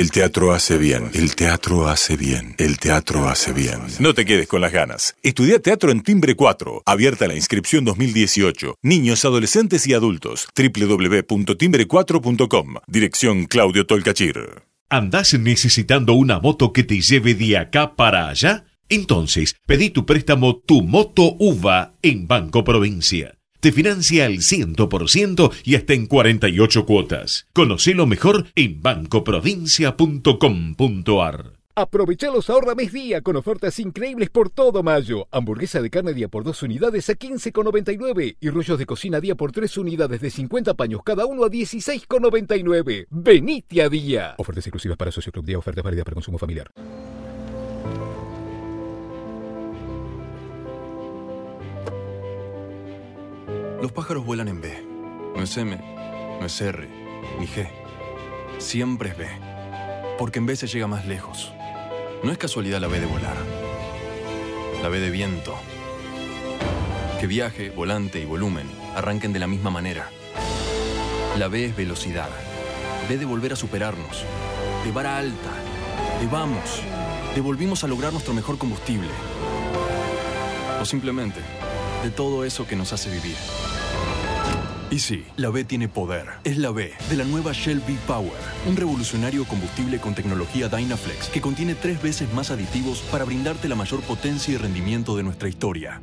El teatro hace bien, el teatro hace bien, el teatro hace bien. No te quedes con las ganas. Estudia teatro en Timbre 4. Abierta la inscripción 2018. Niños, adolescentes y adultos. www.timbre4.com. Dirección Claudio Tolcachir. ¿Andás necesitando una moto que te lleve de acá para allá? Entonces, pedí tu préstamo Tu Moto UVA en Banco Provincia. Te financia al 100% y hasta en 48 cuotas. Conocelo mejor en bancoprovincia.com.ar. Aprovecha los ahorra mes día con ofertas increíbles por todo mayo. Hamburguesa de carne día por 2 unidades a 15,99 y rollos de cocina día por 3 unidades de 50 paños cada uno a 16,99. Venite a día. Ofertas exclusivas para Socio Club Día, ofertas válidas para consumo familiar. Los pájaros vuelan en B. No es M, no es R, ni G. Siempre es B. Porque en B se llega más lejos. No es casualidad la B de volar. La B de viento. Que viaje, volante y volumen arranquen de la misma manera. La B es velocidad. B de volver a superarnos. De vara alta. De vamos. De volvimos a lograr nuestro mejor combustible. O simplemente de todo eso que nos hace vivir. Y sí, la B tiene poder. Es la B de la nueva Shell V-Power, un revolucionario combustible con tecnología Dynaflex que contiene tres veces más aditivos para brindarte la mayor potencia y rendimiento de nuestra historia.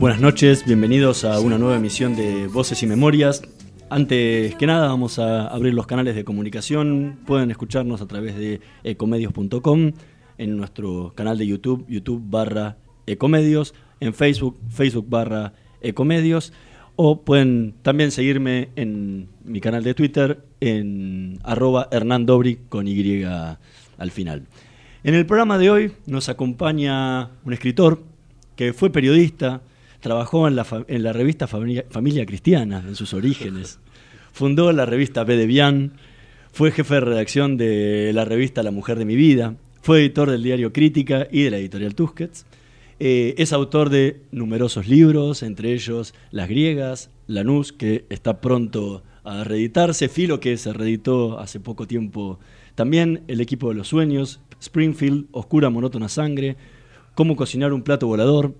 Buenas noches, bienvenidos a una nueva emisión de Voces y Memorias. Antes que nada vamos a abrir los canales de comunicación. Pueden escucharnos a través de ecomedios.com, en nuestro canal de YouTube, YouTube barra ecomedios, en Facebook, Facebook barra ecomedios, o pueden también seguirme en mi canal de Twitter, en arroba Hernán con Y al final. En el programa de hoy nos acompaña un escritor que fue periodista, trabajó en la, en la revista Familia, Cristiana en sus orígenes, fundó la revista B de Bian, fue jefe de redacción de la revista La Mujer de mi Vida, fue editor del diario Crítica y de la editorial Tusquets. Eh, es autor de numerosos libros, entre ellos Las Griegas, Lanús, que está pronto a reeditarse, Filo, que se reeditó hace poco tiempo también, El equipo de los sueños, Springfield, Oscura Monótona Sangre, Cómo cocinar un plato volador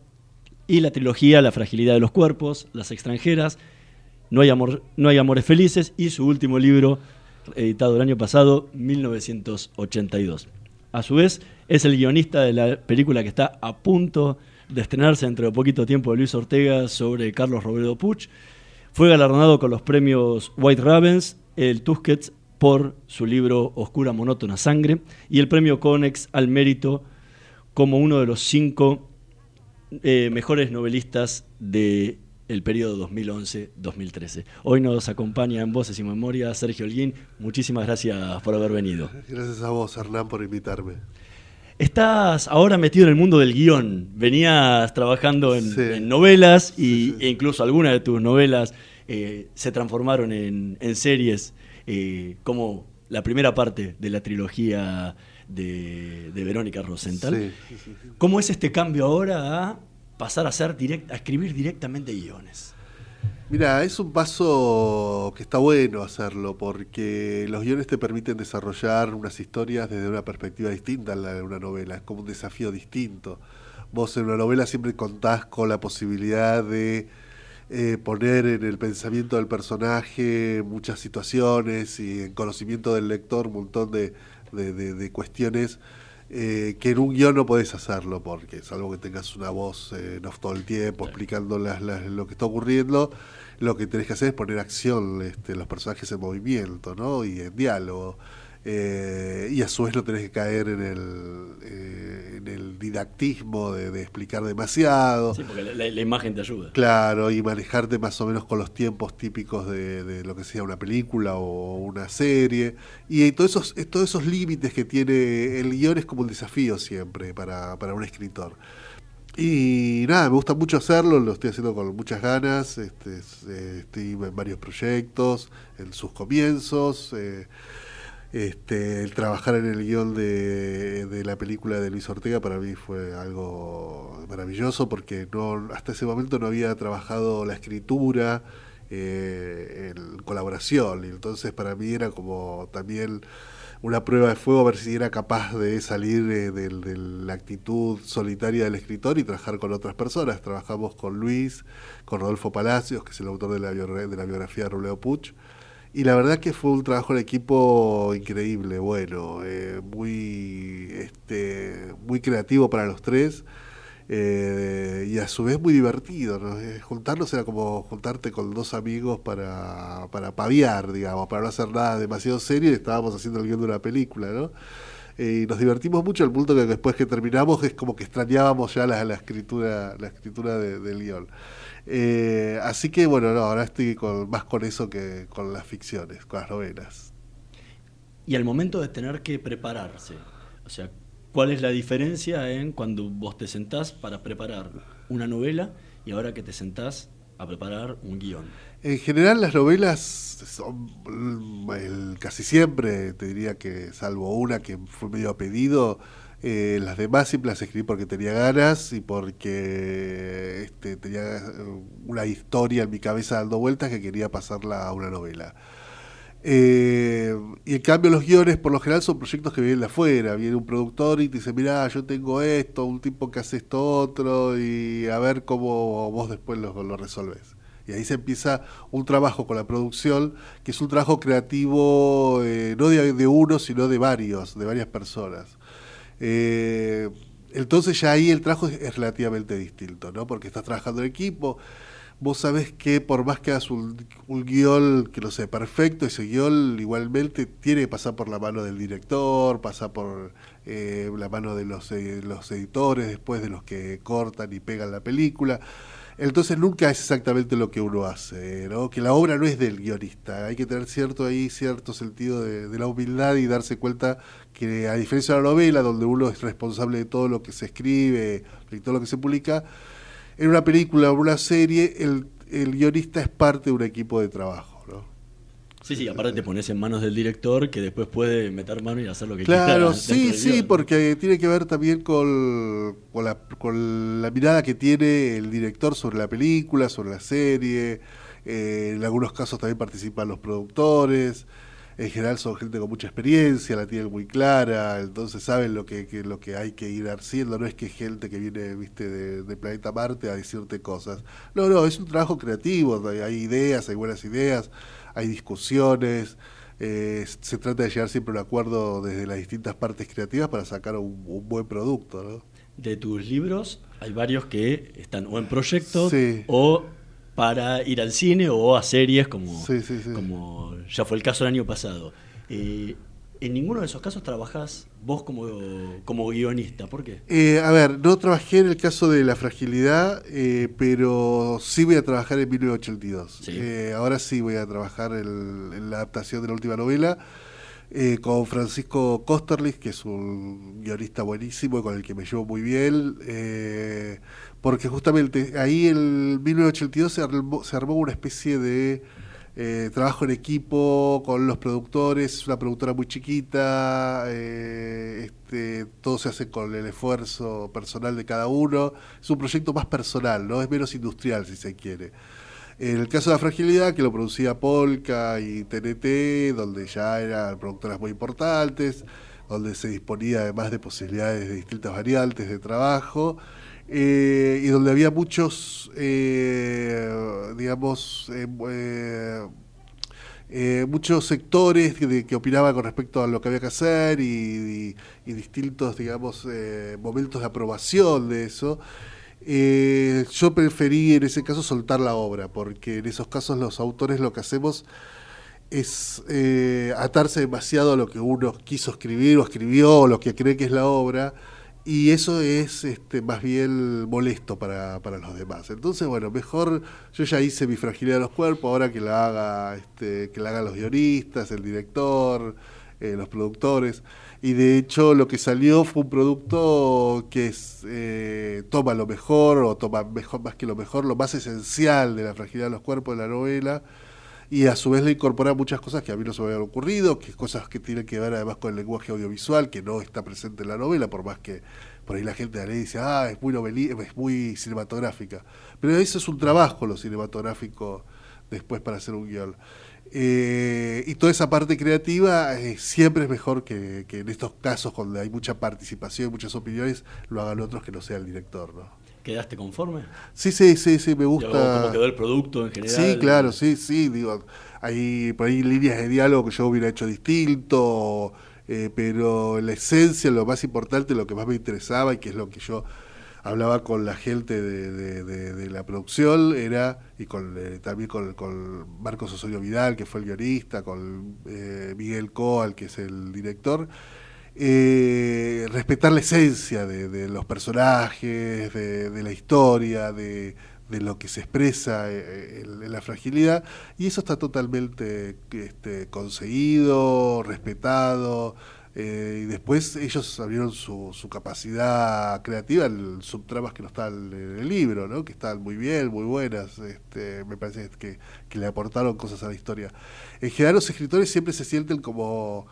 y la trilogía La fragilidad de los cuerpos, Las extranjeras, No hay, amor, no hay amores felices y su último libro, editado el año pasado, 1982. A su vez, es el guionista de la película que está a punto de estrenarse dentro de poquito tiempo de Luis Ortega sobre Carlos Roberto Puch. Fue galardonado con los premios White Ravens, el Tusquets por su libro Oscura Monótona Sangre y el premio Conex al mérito como uno de los cinco eh, mejores novelistas del el periodo 2011-2013. Hoy nos acompaña en Voces y Memoria Sergio Holguín. Muchísimas gracias por haber venido. Gracias a vos, Hernán, por invitarme. Estás ahora metido en el mundo del guion. Venías trabajando en, novelas y, e incluso algunas de tus novelas eh, se transformaron en, en series eh, como la primera parte de la trilogía de, Verónica Rosenthal. ¿Cómo es este cambio ahora a pasar a, ser a escribir directamente guiones? Mira, es un paso que está bueno hacerlo porque los guiones te permiten desarrollar unas historias desde una perspectiva distinta a la de una novela, es como un desafío distinto. Vos en una novela siempre contás con la posibilidad de eh, poner en el pensamiento del personaje muchas situaciones y en conocimiento del lector un montón de, de cuestiones eh, que en un guion no podés hacerlo, porque salvo que tengas una voz eh, no todo el tiempo explicando lo que está ocurriendo, lo que tenés que hacer es poner acción, este, los personajes en movimiento ¿no? y en diálogo. Eh, y a su vez no tenés que caer en el, eh, en el didactismo de, explicar demasiado. Sí, porque la, imagen te ayuda. Claro, y manejarte más o menos con los tiempos típicos de, lo que sea una película o una serie. Y todos esos, todos esos límites que tiene el guion es como un desafío siempre para, para un escritor. Y nada, me gusta mucho hacerlo, lo estoy haciendo con muchas ganas, este, eh, estoy en varios proyectos, en sus comienzos. Eh, este, el trabajar en el guion de, la película de Luis Ortega para mí fue algo maravilloso porque no hasta ese momento no había trabajado la escritura eh, en colaboración y entonces para mí era como también una prueba de fuego a ver si era capaz de salir de, de la actitud solitaria del escritor y trabajar con otras personas. Trabajamos con Luis, con Rodolfo Palacios, que es el autor de la, de la biografía de Ruleo Puch, y la verdad que fue un trabajo en equipo increíble, bueno, eh, muy, este, muy creativo para los tres eh, y a su vez muy divertido. Eh, juntarnos era como juntarte con dos amigos para, para paviar, digamos, para no hacer nada demasiado serio y estábamos haciendo el guion de una película, ¿no? y nos divertimos mucho al punto que después que terminamos es como que extrañábamos ya la, la escritura la escritura del guion. Eh, así que bueno, no, ahora estoy con, más con eso que con las ficciones, con las novelas. Y al momento de tener que prepararse, o sea, ¿cuál es la diferencia en cuando vos te sentás para preparar una novela y ahora que te sentás a preparar un guion? En general las novelas son casi siempre, te diría que salvo una que fue medio a pedido, eh, las demás siempre las escribí porque tenía ganas y porque este, tenía eh, una historia en mi cabeza dando vueltas que quería pasarla a una novela. Eh, y en cambio los guiones por lo general son proyectos que vienen de afuera. Viene un productor y te dice, mira, yo tengo esto, un tipo que hace esto otro y a ver cómo vos después lo, lo resolves. Y ahí se empieza un trabajo con la producción, que es un trabajo creativo no de, uno, sino de varios, de varias personas. Eh, entonces ya ahí el trabajo es, relativamente distinto, ¿no? Porque estás trabajando en equipo, vos sabés que por más que hagas un, guion que no sé, perfecto, ese guion igualmente tiene que pasar por la mano del director, pasa por eh, la mano de los, eh, los editores, después de los que cortan y pegan la película. Entonces nunca es exactamente lo que uno hace, ¿no? Que la obra no es del guionista, hay que tener cierto ahí, cierto sentido de, la humildad y darse cuenta que a diferencia de la novela, donde uno es responsable de todo lo que se escribe y todo lo que se publica, en una película o una serie, el, el guionista es parte de un equipo de trabajo. Sí, sí, aparte te pones en manos del director que después puede meter mano y hacer lo que quiera. Claro, sí, sí, porque tiene que ver también con, con, la, con, la, mirada que tiene el director sobre la película, sobre la serie. Eh, en algunos casos también participan los productores. En general son gente con mucha experiencia, la tienen muy clara, entonces saben lo que, lo que hay que ir haciendo. No es que gente que viene viste de, de planeta Marte a decirte cosas. No, no, es un trabajo creativo, hay ideas, hay buenas ideas hay discusiones, eh, se trata de llegar siempre a un acuerdo desde las distintas partes creativas para sacar un, buen producto. ¿no? De tus libros hay varios que están o en proyecto o para ir al cine o a series como, como ya fue el caso el año pasado. Eh, en ninguno de esos casos trabajas vos como, como guionista. ¿Por qué? Eh, a ver, no trabajé en el caso de la fragilidad, eh, pero sí voy a trabajar en 1982. Eh, ahora sí voy a trabajar en, la adaptación de la última novela. con Francisco Kosterlich, que es un guionista buenísimo y con el que me llevo muy bien, porque justamente ahí en 1982 se se armó una especie de eh, trabajo en equipo con los productores, es una productora muy chiquita, eh, este, todo se hace con el esfuerzo personal de cada uno, es un proyecto más personal, no es menos industrial si se quiere. En el caso de la fragilidad, que lo producía Polka y TNT, donde ya eran productoras muy importantes, donde se disponía además de posibilidades de distintas variantes de trabajo, eh, y donde había muchos, eh, digamos, eh, muchos sectores que, que, opinaban con respecto a lo que había que hacer y, distintos, digamos, momentos de aprobación de eso. yo preferí en ese caso soltar la obra, porque en esos casos los autores lo que hacemos es atarse demasiado a lo que uno quiso escribir o escribió o lo que cree que es la obra y eso es este, más bien molesto para, para, los demás. Entonces, bueno, mejor yo ya hice mi fragilidad de los cuerpos, ahora que la haga, este, que la hagan los guionistas, el director, eh, los productores. Y de hecho lo que salió fue un producto que eh, toma lo mejor, o toma mejor más que lo mejor, lo más esencial de la fragilidad de los cuerpos de la novela y a su vez le incorpora muchas cosas que a mí no se me habían ocurrido, que cosas que tienen que ver además con el lenguaje audiovisual, que no está presente en la novela, por más que por ahí la gente la ley dice, ah, es muy es muy cinematográfica. Pero eso es un trabajo lo cinematográfico después para hacer un guion. Eh, y toda esa parte creativa eh, siempre es mejor que, que, en estos casos donde hay mucha participación y muchas opiniones, lo hagan otros que no sea el director, ¿no? ¿Quedaste conforme? Sí, sí, sí, sí, me gusta. ¿Cómo quedó el producto en general? Sí, claro, sí, sí, digo, hay por ahí líneas de diálogo que yo hubiera hecho distinto, eh, pero la esencia, lo más importante, lo que más me interesaba y que es lo que yo hablaba con la gente de, la producción, era, y con eh, también con, con, Marcos Osorio Vidal, que fue el guionista, con eh, Miguel Coal, que es el director, eh, respetar la esencia de, los personajes, de, la historia, de, lo que se expresa eh, en, la fragilidad, y eso está totalmente este, conseguido, respetado. Eh, y después ellos abrieron su, capacidad creativa en subtramas que no están en el libro, ¿no? que están muy bien, muy buenas. Este, me parece que le aportaron cosas a la historia. En general, los escritores siempre se sienten como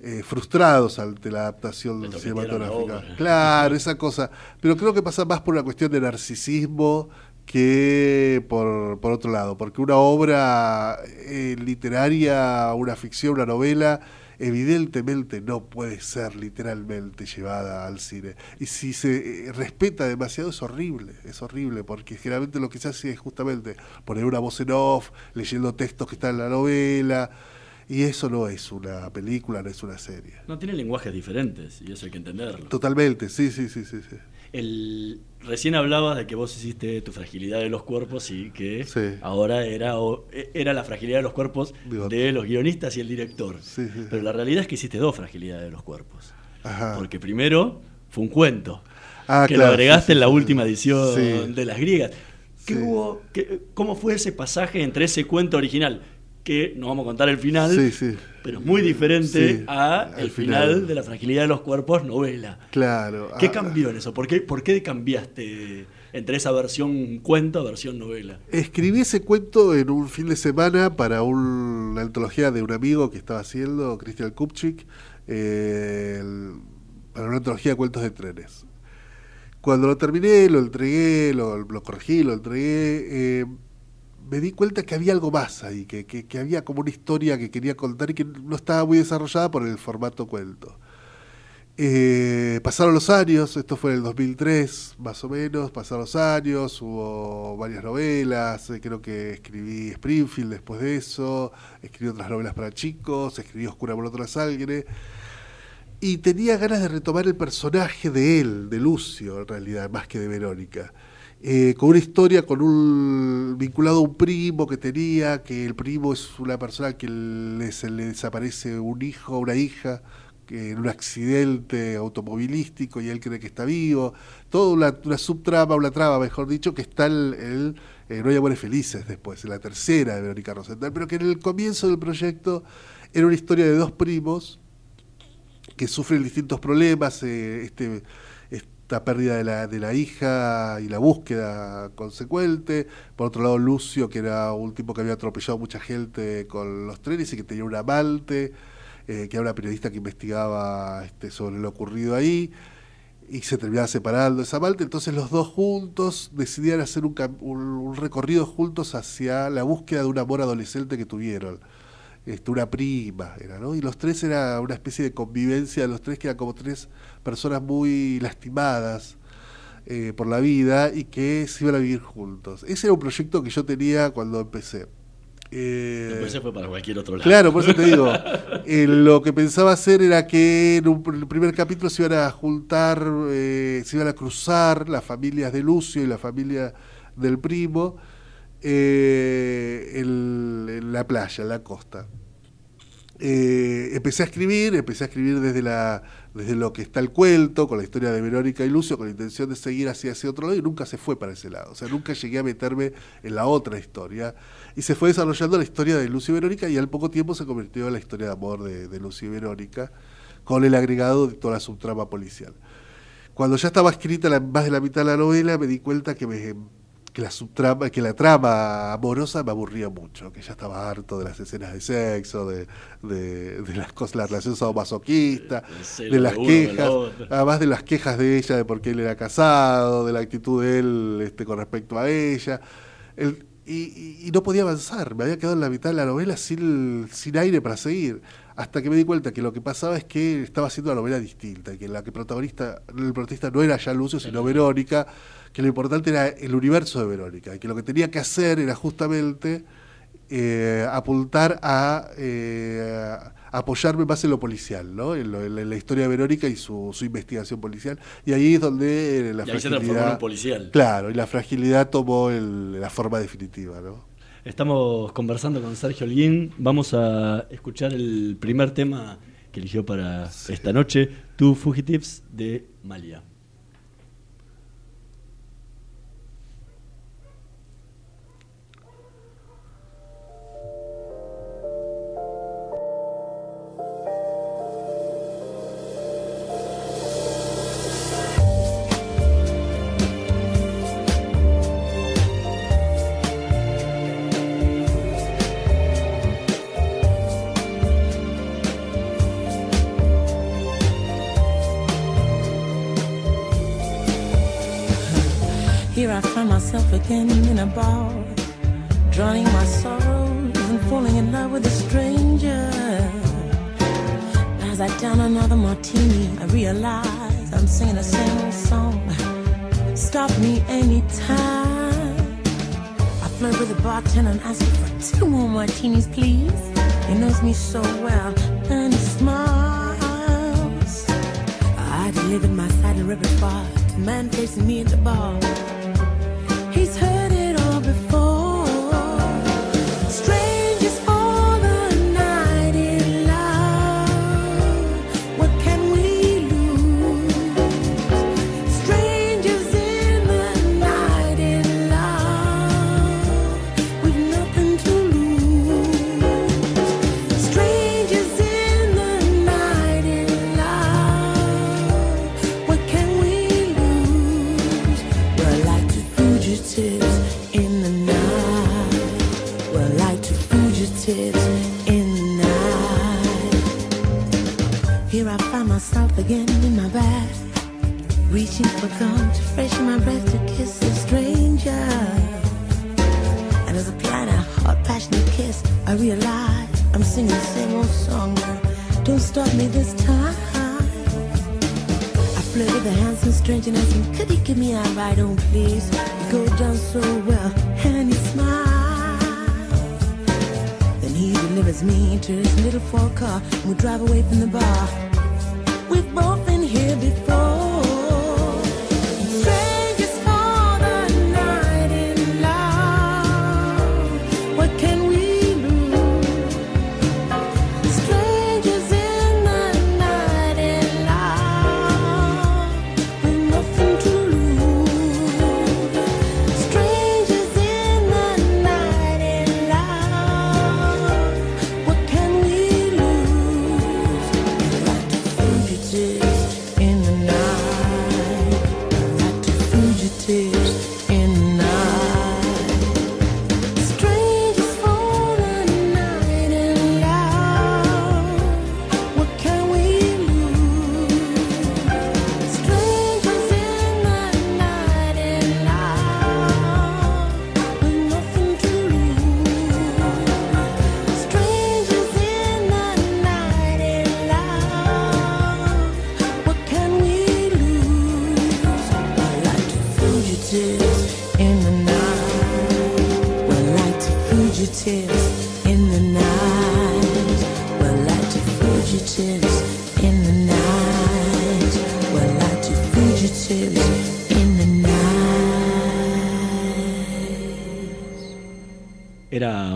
eh, frustrados ante la adaptación cinematográfica. Claro, esa cosa. Pero creo que pasa más por una cuestión de narcisismo que por, por otro lado, porque una obra eh, literaria, una ficción, una novela, evidentemente no puede ser literalmente llevada al cine. Y si se eh, respeta demasiado es horrible, es horrible, porque generalmente lo que se hace es justamente poner una voz en off, leyendo textos que están en la novela, y eso no es una película, no es una serie. No, tiene lenguajes diferentes y eso hay que entenderlo. Totalmente, sí, sí, sí, sí. sí. El, recién hablabas de que vos hiciste tu fragilidad de los cuerpos y que ahora era, e, era la fragilidad de los cuerpos de los guionistas y el director. Pero la realidad es que hiciste dos fragilidades de los cuerpos. Porque primero fue un cuento. Ah, que lo agregaste en la última edición de las griegas. ¿Qué hubo, ¿Cómo fue ese pasaje entre ese cuento original que no vamos a contar el final, pero es muy diferente a el final. de la fragilidad de los cuerpos novela. Claro. ¿Qué ah. cambió en eso? ¿Por qué, ¿Por qué cambiaste entre esa versión cuento a versión novela? Escribí ese cuento en un fin de semana para una antología de un amigo que estaba haciendo, Cristian Kupchik, eh, para una antología de cuentos de trenes. Cuando lo terminé, lo entregué, lo, lo corregí, lo entregué. Eh, me di cuenta que había algo más ahí, que, había como una historia que quería contar y que no estaba muy desarrollada por el formato cuento. Eh, pasaron los años, esto fue en el 2003 más o menos, pasaron los años, hubo varias novelas, eh, creo que escribí Springfield después de eso, escribí otras novelas para chicos, escribí Oscura por otra sangre, y tenía ganas de retomar el personaje de él, de Lucio en realidad, más que de Verónica. Eh, con una historia con un vinculado a un primo que tenía, que el primo es una persona que le, se le desaparece un hijo o una hija en un accidente automovilístico y él cree que está vivo, toda una, subtrama, una trama, mejor dicho, que está el, el No hay amores felices después, en la tercera de Verónica Rosenthal, pero que en el comienzo del proyecto era una historia de dos primos que sufren distintos problemas, eh, este esta pérdida de la, de la hija y la búsqueda consecuente. Por otro lado, Lucio, que era un tipo que había atropellado mucha gente con los trenes y que tenía un amante, eh, que era una periodista que investigaba este, sobre lo ocurrido ahí. y se terminaba separando esa Malte, entonces los dos juntos decidían hacer un, un, recorrido juntos hacia la búsqueda de un amor adolescente que tuvieron. Este, una prima era, ¿no? Y los tres era una especie de convivencia de los tres que eran como tres personas muy lastimadas eh, por la vida y que se iban a vivir juntos. Ese era un proyecto que yo tenía cuando empecé. Eh, fue para cualquier otro lado. Claro, por eso te digo. Eh, lo que pensaba hacer era que en un, el primer capítulo se iban a juntar, eh, se iban a cruzar las familias de Lucio y la familia del primo en la playa, en la costa. Empecé a escribir, empecé a escribir desde la desde lo que está el cuento, con la historia de Verónica y Lucio, con la intención de seguir hacia ese otro lado, y nunca se fue para ese lado. O sea, nunca llegué a meterme en la otra historia. Y se fue desarrollando la historia de Lucio y Verónica, y al poco tiempo se convirtió en la historia de amor de, Lucio y Verónica, con el agregado de toda la subtrama policial. Cuando ya estaba escrita la, más de la mitad de la novela, me di cuenta que me que la subtrama, que la trama amorosa me aburría mucho, que ya estaba harto de las escenas de sexo, de, de, las cosas, la relación sadomasoquista, de las quejas, además de las quejas de ella de por qué él era casado, de la actitud de él este, con respecto a ella. y, no podía avanzar, me había quedado en la mitad de la novela sin, sin aire para seguir hasta que me di cuenta que lo que pasaba es que estaba haciendo una novela distinta, que la que protagonista, el protagonista no era ya Lucio, sino Verónica, que lo importante era el universo de Verónica, y que lo que tenía que hacer era justamente eh, apuntar a, eh, apoyarme más en lo policial, ¿no? en, la historia de Verónica y su, investigación policial. Y ahí es donde la fragilidad... policial. Claro, y la fragilidad tomó la forma definitiva, ¿no? Estamos conversando con Sergio Holguín. Vamos a escuchar el primer tema que eligió para esta noche, Two Fugitives de Malia. Myself again in a bar, drowning my sorrows and falling in love with a stranger. As I down another martini, I realize I'm singing the same song. Stop me anytime. I flirt with the bartender and ask for two more martinis, please. He knows me so well and he smiles. I delivered my side of repertoire to man facing me at the bar. Here I find myself again in my bed, reaching for gum to freshen my breath to kiss a stranger. And as I plan a hot, passionate kiss, I realize I'm singing the same old song. Don't stop me this time. I flirt with a handsome stranger and ask him, could he give me a ride on, please? We go down so well, and he smiles. Then he delivers me to his little four car, and we drive away from the bar.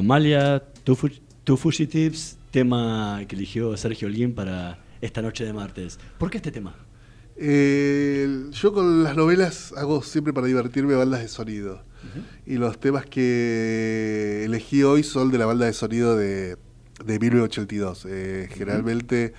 Amalia, Two, Fu- Two Fugitives, tema que eligió Sergio Olguín para esta noche de martes. ¿Por qué este tema? Eh, yo con las novelas hago siempre para divertirme bandas de sonido. Y los temas que elegí hoy son de la banda de sonido de, de 1982. Eh, Generalmente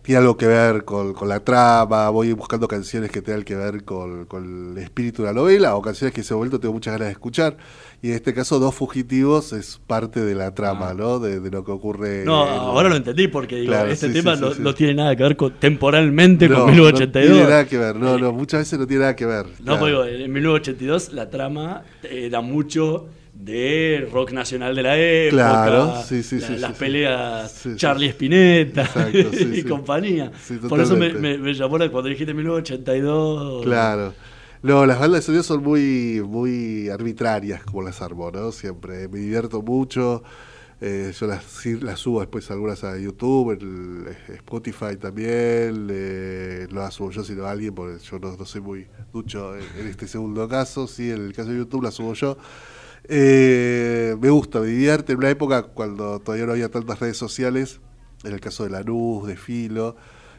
tiene algo que ver con, con la trama, voy buscando canciones que tengan que ver con, con el espíritu de la novela o canciones que en ese momento tengo muchas ganas de escuchar. Y en este caso, Dos Fugitivos es parte de la trama, ¿no? De, de lo que ocurre. No, en- ahora lo entendí porque digo, Claro, este sí, tema sí, no, sí, no tiene nada que ver con, temporalmente No, con no 1982. tiene nada que ver, no, no, muchas veces no tiene nada que ver. No, claro. porque digo, en 1982 la trama eh, da mucho de rock nacional de la época. Claro, sí, sí, la- sí, Las peleas. Charlie Spinetta Exacto, y compañía. Por eso me, me- me llamó la- cuando dijiste 1982. Claro. No, las bandas de sonido son muy, muy arbitrarias como las armo, ¿no? Siempre. Me divierto mucho. Eh, yo las, las subo después algunas a YouTube, el- Spotify también. eh, no las subo yo, sino alguien, porque yo no, no soy muy ducho en, en este segundo caso. Sí, en el caso de YouTube las subo yo. Eh, me gusta, me divierte. En una época cuando todavía no había tantas redes sociales, en el caso de Lanús, de Filo,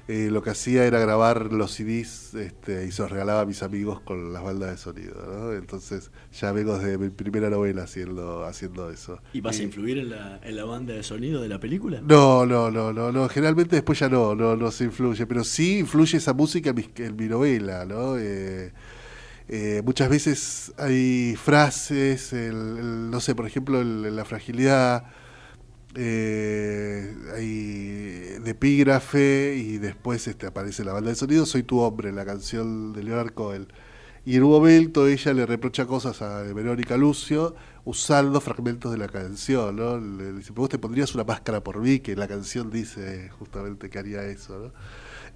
eh, lo que hacía era grabar los CDs este, y se los regalaba a mis amigos con las bandas de sonido. ¿no? Entonces ya vengo desde mi primera novela haciendo, haciendo eso. ¿Y vas a influir en la, en la banda de sonido de la película? no, no, no, no, no. Generalmente después ya no, no, no se influye, pero sí influye esa música en mi, en mi novela, ¿no? Eh, eh, muchas veces hay frases, el- el- no sé, por ejemplo, el- la fragilidad, eh, hay de epígrafe y después este, aparece la banda de sonido, Soy tu hombre, la canción de Leonard Cohen. Y en un momento ella le reprocha cosas a Verónica Lucio usando fragmentos de la canción, ¿no? Le dice, vos te pondrías una máscara por mí, que la canción dice justamente que haría eso.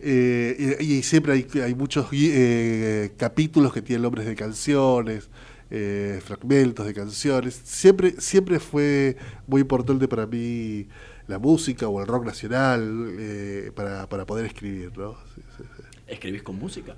Eh, y, siempre hay, muchos eh, capítulos que tienen nombres de canciones, eh, fragmentos de canciones. Siempre, siempre fue muy importante para mí la música o el rock nacional eh, para, para poder escribir, ¿no? Sí, sí, sí. ¿Escribís con música?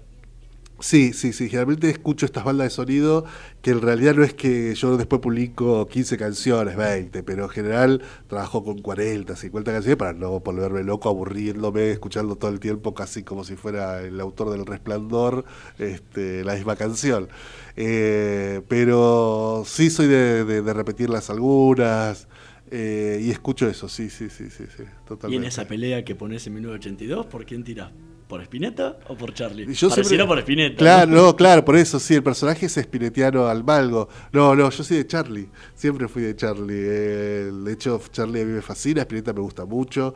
Sí, sí, sí. Generalmente escucho estas bandas de sonido que en realidad no es que yo después publico 15 canciones, 20, pero en general trabajo con 40, 50 canciones para no volverme loco aburriéndome, escuchando todo el tiempo casi como si fuera el autor del Resplandor este, la misma canción. Eh, pero sí soy de, de- de repetirlas algunas eh, y escucho eso, sí, sí, sí, sí, sí, ¿Y totalmente. en esa pelea que pones en 1982, por quién tirás? ¿Por Spinetta o por Charlie? Y yo siempre- por Spinetta. Claro, ¿no? no, claro, por eso, sí, el personaje es espinetiano al malgo. No, no, yo soy de Charlie, siempre fui de Charlie. eh, de hecho, Charlie a mí me fascina, Spinetta me gusta mucho.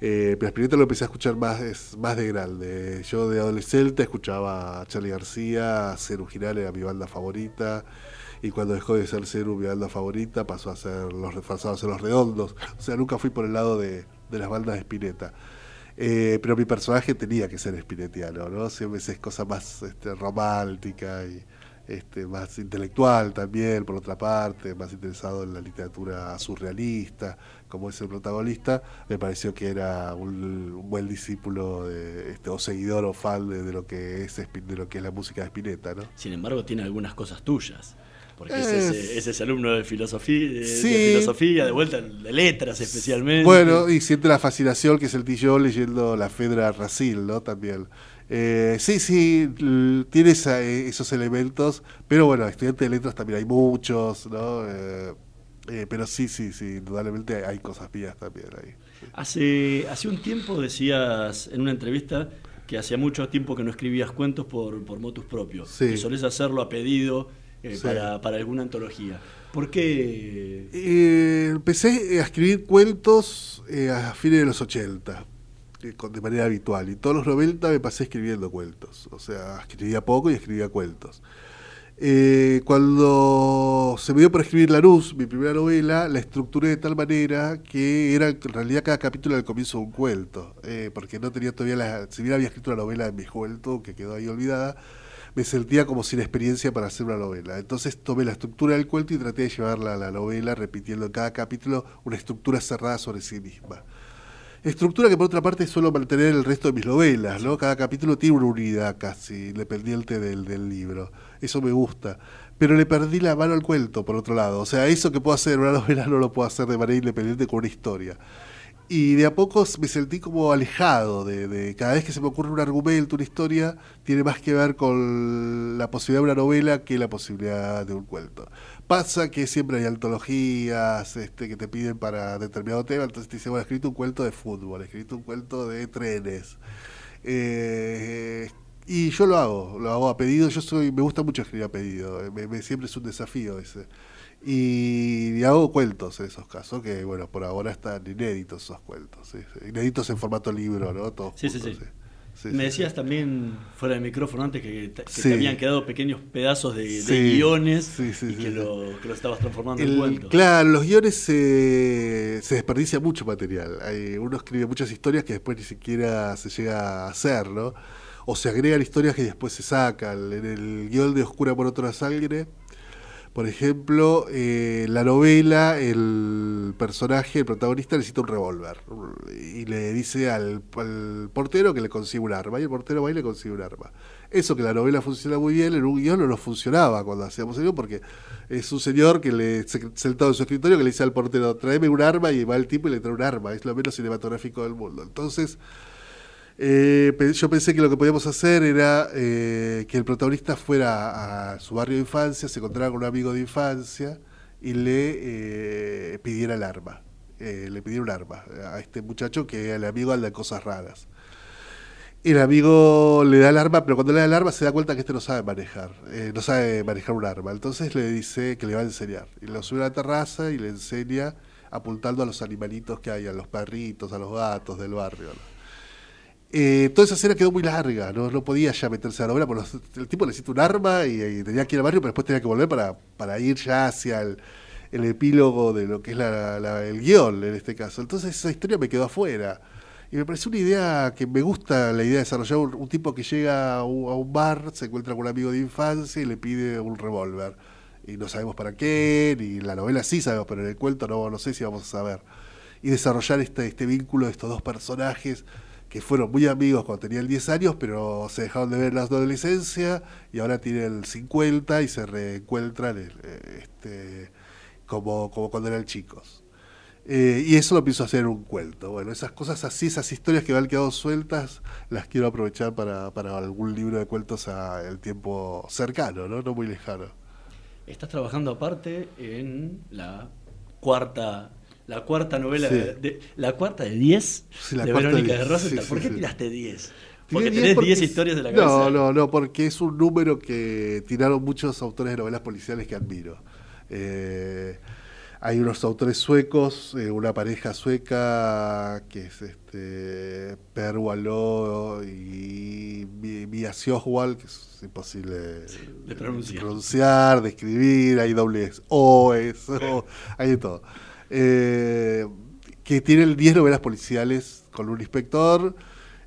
Eh, pero Spinetta lo empecé a escuchar más, es, más de grande. Yo de adolescente escuchaba a Charlie García, Ceru Girán era mi banda favorita. Y cuando dejó de ser Ceru mi banda favorita, pasó a ser los a ser los redondos. O sea, nunca fui por el lado de, de las bandas de Spinetta. Eh, pero mi personaje tenía que ser espinetiano, ¿no? Siempre es cosa más este, romántica y este, más intelectual también, por otra parte, más interesado en la literatura surrealista, como es el protagonista, me pareció que era un, un buen discípulo de, este, o seguidor o fan de, de lo que es de lo que es la música de Spinetta, ¿no? Sin embargo, tiene algunas cosas tuyas. Porque es, Es- ese, ese es alumno de filosofía, de, de Sí. filosofía, de vuelta de letras especialmente. Bueno, y siente la fascinación que el yo leyendo la Fedra Racil, ¿no? También. Eh, sí, sí, tiene esa- eh, esos elementos, pero bueno, estudiantes de letras también hay muchos, ¿no? Eh, eh, pero sí, sí, sí, indudablemente hay, hay cosas mías también ahí. Hace, hace un tiempo decías en una entrevista que hacía mucho tiempo que no escribías cuentos por, por motus propios. Sí. Que solés hacerlo a pedido Sí. para, para alguna antología. ¿Por qué? Empecé a escribir cuentos a fines de los 80, eh, con- de manera habitual. Y todos los 90 me pasé escribiendo cuentos. O sea, escribía poco y escribía cuentos. Eh, cuando se me dio por escribir La Luz, mi primera novela, la estructuré de tal manera que era en realidad cada capítulo del comienzo un cuento, eh, porque no tenía todavía la, si bien había escrito una novela en mi juventud que quedó ahí olvidada, me sentía como sin experiencia para hacer una novela. Entonces tomé la estructura del cuento y traté de llevarla a la novela, repitiendo en cada capítulo una estructura cerrada sobre sí misma. Estructura que por otra parte suelo mantener en el resto de mis novelas, ¿no? Cada capítulo tiene una unidad casi, independiente del, del libro. Eso me gusta. Pero le perdí la mano al cuento, por otro lado. O sea, eso que puedo hacer en una novela no lo puedo hacer de manera independiente con una historia. Y de a poco me sentí como alejado de, de, cada vez que se me ocurre un argumento, una historia, tiene más que ver con la posibilidad de una novela que la posibilidad de un cuento. Pasa que siempre hay antologías este, que te piden para determinado tema, entonces te dicen, bueno, escrito un cuento de fútbol, escrito un cuento de trenes. Eh, y yo lo hago, lo hago a pedido, yo soy, me gusta mucho escribir a pedido, me, siempre es un desafío ese. Y, hago cuentos en esos casos, que bueno, por ahora están inéditos esos cuentos, inéditos en formato libro, ¿no? Todos sí, sí, sí. Me decías también fuera del micrófono antes que, te habían quedado pequeños pedazos de, guiones y que lo, que, lo, estabas transformando en cuentos. Claro, los guiones se desperdicia mucho material. Hay, uno escribe muchas historias que después ni siquiera se llega a hacer, ¿no? O se agregan historias que después se sacan. En el guion de Oscura por otra sangre por ejemplo, eh, la novela, el personaje, el protagonista necesita un revólver y le dice al, portero que le consigue un arma y el portero va y le consigue un arma. Eso que la novela funciona muy bien, en un guion no nos funcionaba cuando hacíamos el guion porque es un señor que le sentado en su escritorio que le dice al portero, tráeme un arma y va el tipo y le trae un arma. Es lo menos cinematográfico del mundo. Entonces eh, yo pensé que lo que podíamos hacer era eh, que el protagonista fuera a su barrio de infancia, se encontrara con un amigo de infancia y le eh, pidiera el arma. le pidiera un arma a este muchacho que el amigo anda cosas raras. El amigo le da el arma, pero cuando le da el arma se da cuenta que este no sabe manejar, no sabe manejar un arma. Entonces le dice que le va a enseñar. Y lo sube a la terraza y le enseña apuntando a los animalitos que hay, a los perritos, a los gatos del barrio. Eh, toda esa escena quedó muy larga, no, no podía ya meterse a la novela, porque el tipo necesita un arma y, tenía que ir al barrio, pero después tenía que volver para, para ir ya hacia el, epílogo de lo que es el guion en este caso. Entonces esa historia me quedó afuera. Y me pareció una idea que me gusta la idea de desarrollar un, tipo que llega a un, bar, se encuentra con un amigo de infancia y le pide un revólver. Y no sabemos para qué, ni la novela sí sabemos, pero en el cuento no, no sé si vamos a saber. Y desarrollar este, este vínculo de estos dos personajes que fueron muy amigos cuando tenían 10 años, pero se dejaron de ver en la adolescencia y ahora tienen 50 y se reencuentran eh, este, como, cuando eran chicos. Eh, y eso lo pienso hacer en un cuento. Bueno, esas cosas así, esas historias que me han quedado sueltas, las quiero aprovechar para, para algún libro de cuentos a el tiempo cercano, ¿no? no muy lejano. Estás trabajando aparte en la cuarta la cuarta novela, de, la cuarta de 10 de Verónica de, Rosenthal. ¿Por qué tiraste 10? Porque tenés 10 historias de la cabeza. No, no, no, porque es un número que tiraron muchos autores de novelas policiales que admiro. Eh, hay unos autores suecos, eh, una pareja sueca que es este Per y Mia Sjohwal, que es imposible de pronunciar. pronunciar, de escribir, hay dobles O, eso, hay de todo eh, que tienen 10 novelas policiales con un inspector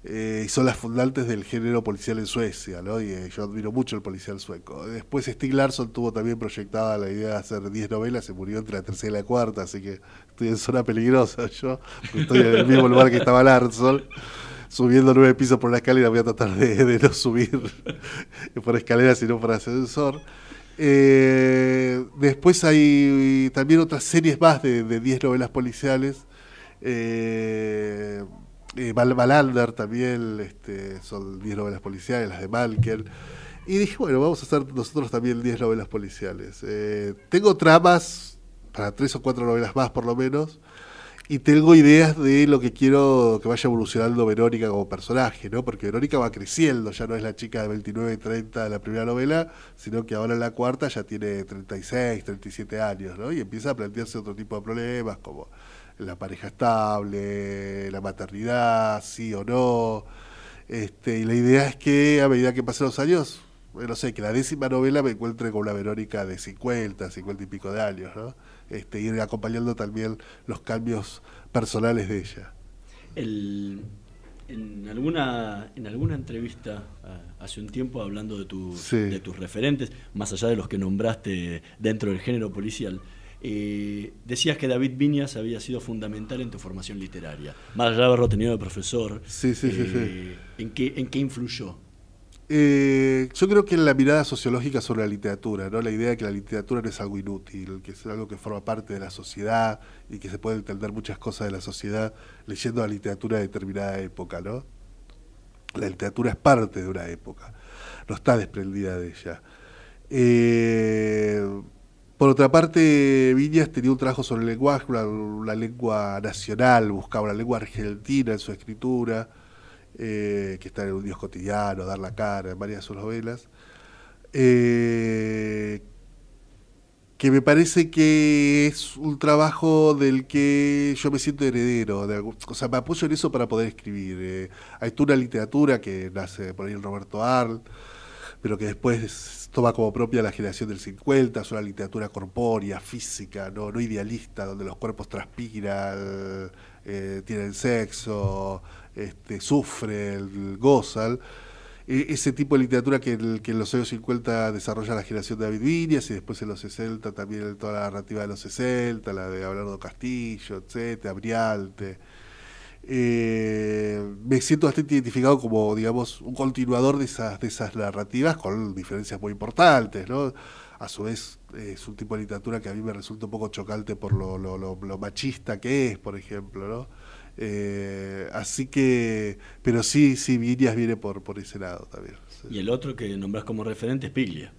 eh, y son las fundantes del género policial en Suecia, ¿no? Y eh, yo admiro mucho el policial sueco. Después Stig Larsson tuvo también proyectada la idea de hacer 10 novelas, se murió entre la tercera y la cuarta, así que estoy en zona peligrosa yo, estoy en el mismo lugar que estaba Larsson subiendo nueve pisos por la escalera, voy a tratar de, de no subir por escalera, sino por ascensor. Eh, después hay también otras series más de 10 novelas policiales. Eh, eh también, este, son 10 novelas policiales, las de Malker. Y dije, bueno, vamos a hacer nosotros también 10 novelas policiales. Eh, tengo tramas para tres o cuatro novelas más, por lo menos y tengo ideas de lo que quiero que vaya evolucionando Verónica como personaje, ¿no? Porque Verónica va creciendo, ya no es la chica de 29 y 30 de la primera novela, sino que ahora en la cuarta ya tiene 36, 37 años, ¿no? Y empieza a plantearse otro tipo de problemas como la pareja estable, la maternidad, sí o no. Este, y la idea es que a medida que pasen los años, no sé, que la décima novela me encuentre con una Verónica de 50, 50 y pico de años, ¿no? Este, ir acompañando también los cambios personales de ella. en, alguna, en alguna entrevista ah, hace un tiempo, hablando de, de tus referentes, más allá de los que nombraste dentro del género policial, Eh, decías que David Viñas había sido fundamental en tu formación literaria. Más allá de haberlo tenido de profesor, Sí, sí, sí, eh, ¿en, qué, ¿en qué influyó? Eh, yo creo que la mirada sociológica sobre la literatura, ¿no? la idea de que la literatura no es algo inútil, que es algo que forma parte de la sociedad y que se puede entender muchas cosas de la sociedad leyendo la literatura de determinada época. ¿no? La literatura es parte de una época, no está desprendida de ella. Eh, por otra parte, Viñas tenía un trabajo sobre el lenguaje, una, una lengua nacional, buscaba una lengua argentina en su escritura eh, que está en Un Dios Cotidiano, Dar la Cara, en varias de sus novelas, eh, que me parece que es un trabajo del que yo me siento heredero, de o sea, me apoyo en eso para poder escribir. Eh, hay una literatura que nace por ahí en Roberto Arlt, pero que después toma como propia la generación del 50, es una literatura corpórea, física, no, no idealista, donde los cuerpos transpiran, eh, tienen sexo, este, sufren, gozan. E- ese tipo de literatura que, en- los años 50 desarrolla la generación de David Viñas y después en los 60 también toda la narrativa de los 60, la de Abelardo Castillo, etcétera, Brialte. Eh, me siento bastante identificado como, digamos, un continuador de esas, de esas narrativas con diferencias muy importantes, ¿no? A su vez, es un tipo de literatura que a mí me resulta un poco chocante por lo, machista que es, por ejemplo. Eh, así que, pero sí, sí, Viñas viene por, por ese lado también. sí. Y el otro que nombrás como referente es Piglia.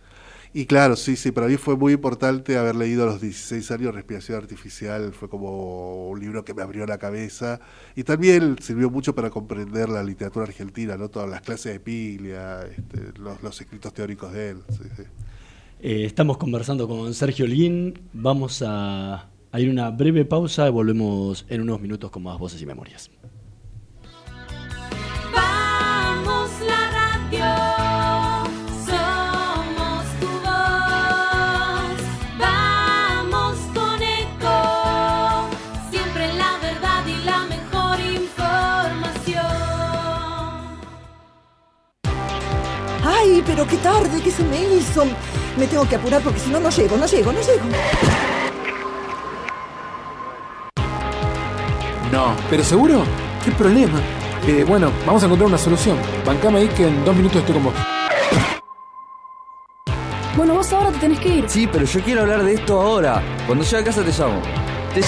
Y claro, sí, sí, para mí fue muy importante haber leído a los 16 años Respiración Artificial, fue como un libro que me abrió la cabeza y también sirvió mucho para comprender la literatura argentina, ¿no? Todas las clases de Piglia, este, los, los escritos teóricos de él. sí, sí. Eh, estamos conversando con Sergio Holguín. Vamos a, a una breve pausa y volvemos en unos minutos con más voces y memorias. Vamos la radio, somos tu voz. Vamos con eco, siempre la verdad y la mejor información. Ay, pero qué tarde que se me hizo. Me tengo que apurar porque si no, no llego, no llego, no llego. No. ¿Pero seguro? ¿Qué problema? Eh, bueno, vamos a encontrar una solución. Bancame ahí que en dos minutos estoy con vos. Bueno, vos ahora te tenés que ir. Sí, pero yo quiero hablar de esto ahora. Cuando llegue a casa te llamo. Te-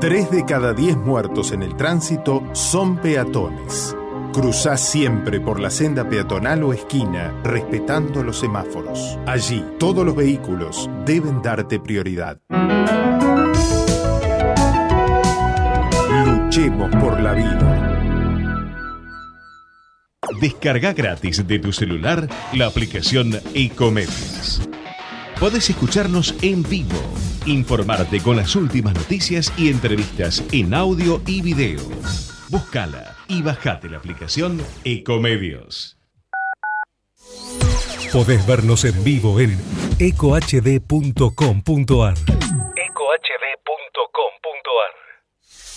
Tres de cada diez muertos en el tránsito son peatones. Cruzá siempre por la senda peatonal o esquina, respetando los semáforos. Allí, todos los vehículos deben darte prioridad. Luchemos por la vida. Descarga gratis de tu celular la aplicación Ecomedios. Podés escucharnos en vivo, informarte con las últimas noticias y entrevistas en audio y video. Búscala y bajate la aplicación Ecomedios. Podés vernos en vivo en ecohd.com.ar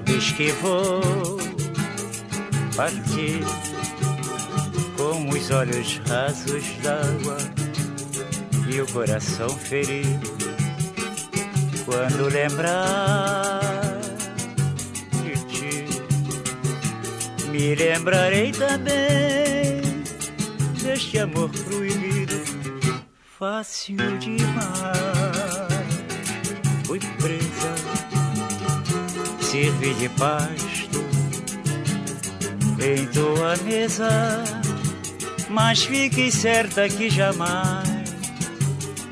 Sabes que vou partir com os olhos rasos d'água e o coração ferido quando lembrar de ti. Me lembrarei também deste amor proibido, fácil demais. Fui presa serve de pasto em tua mesa, mas fique certa que jamais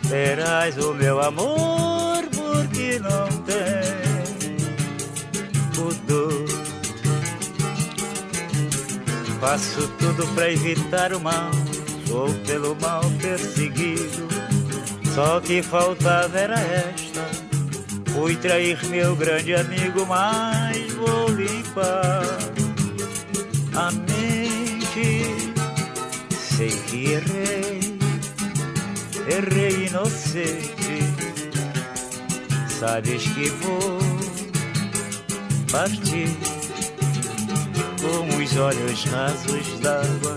terás o meu amor, porque não tem pudor. Faço tudo pra evitar o mal, sou pelo mal perseguido. Só que faltava era esta. Fui trair meu grande amigo, mas vou limpar a mente. Sei que errei, errei inocente. Sabes que vou partir com os olhos rasos d'água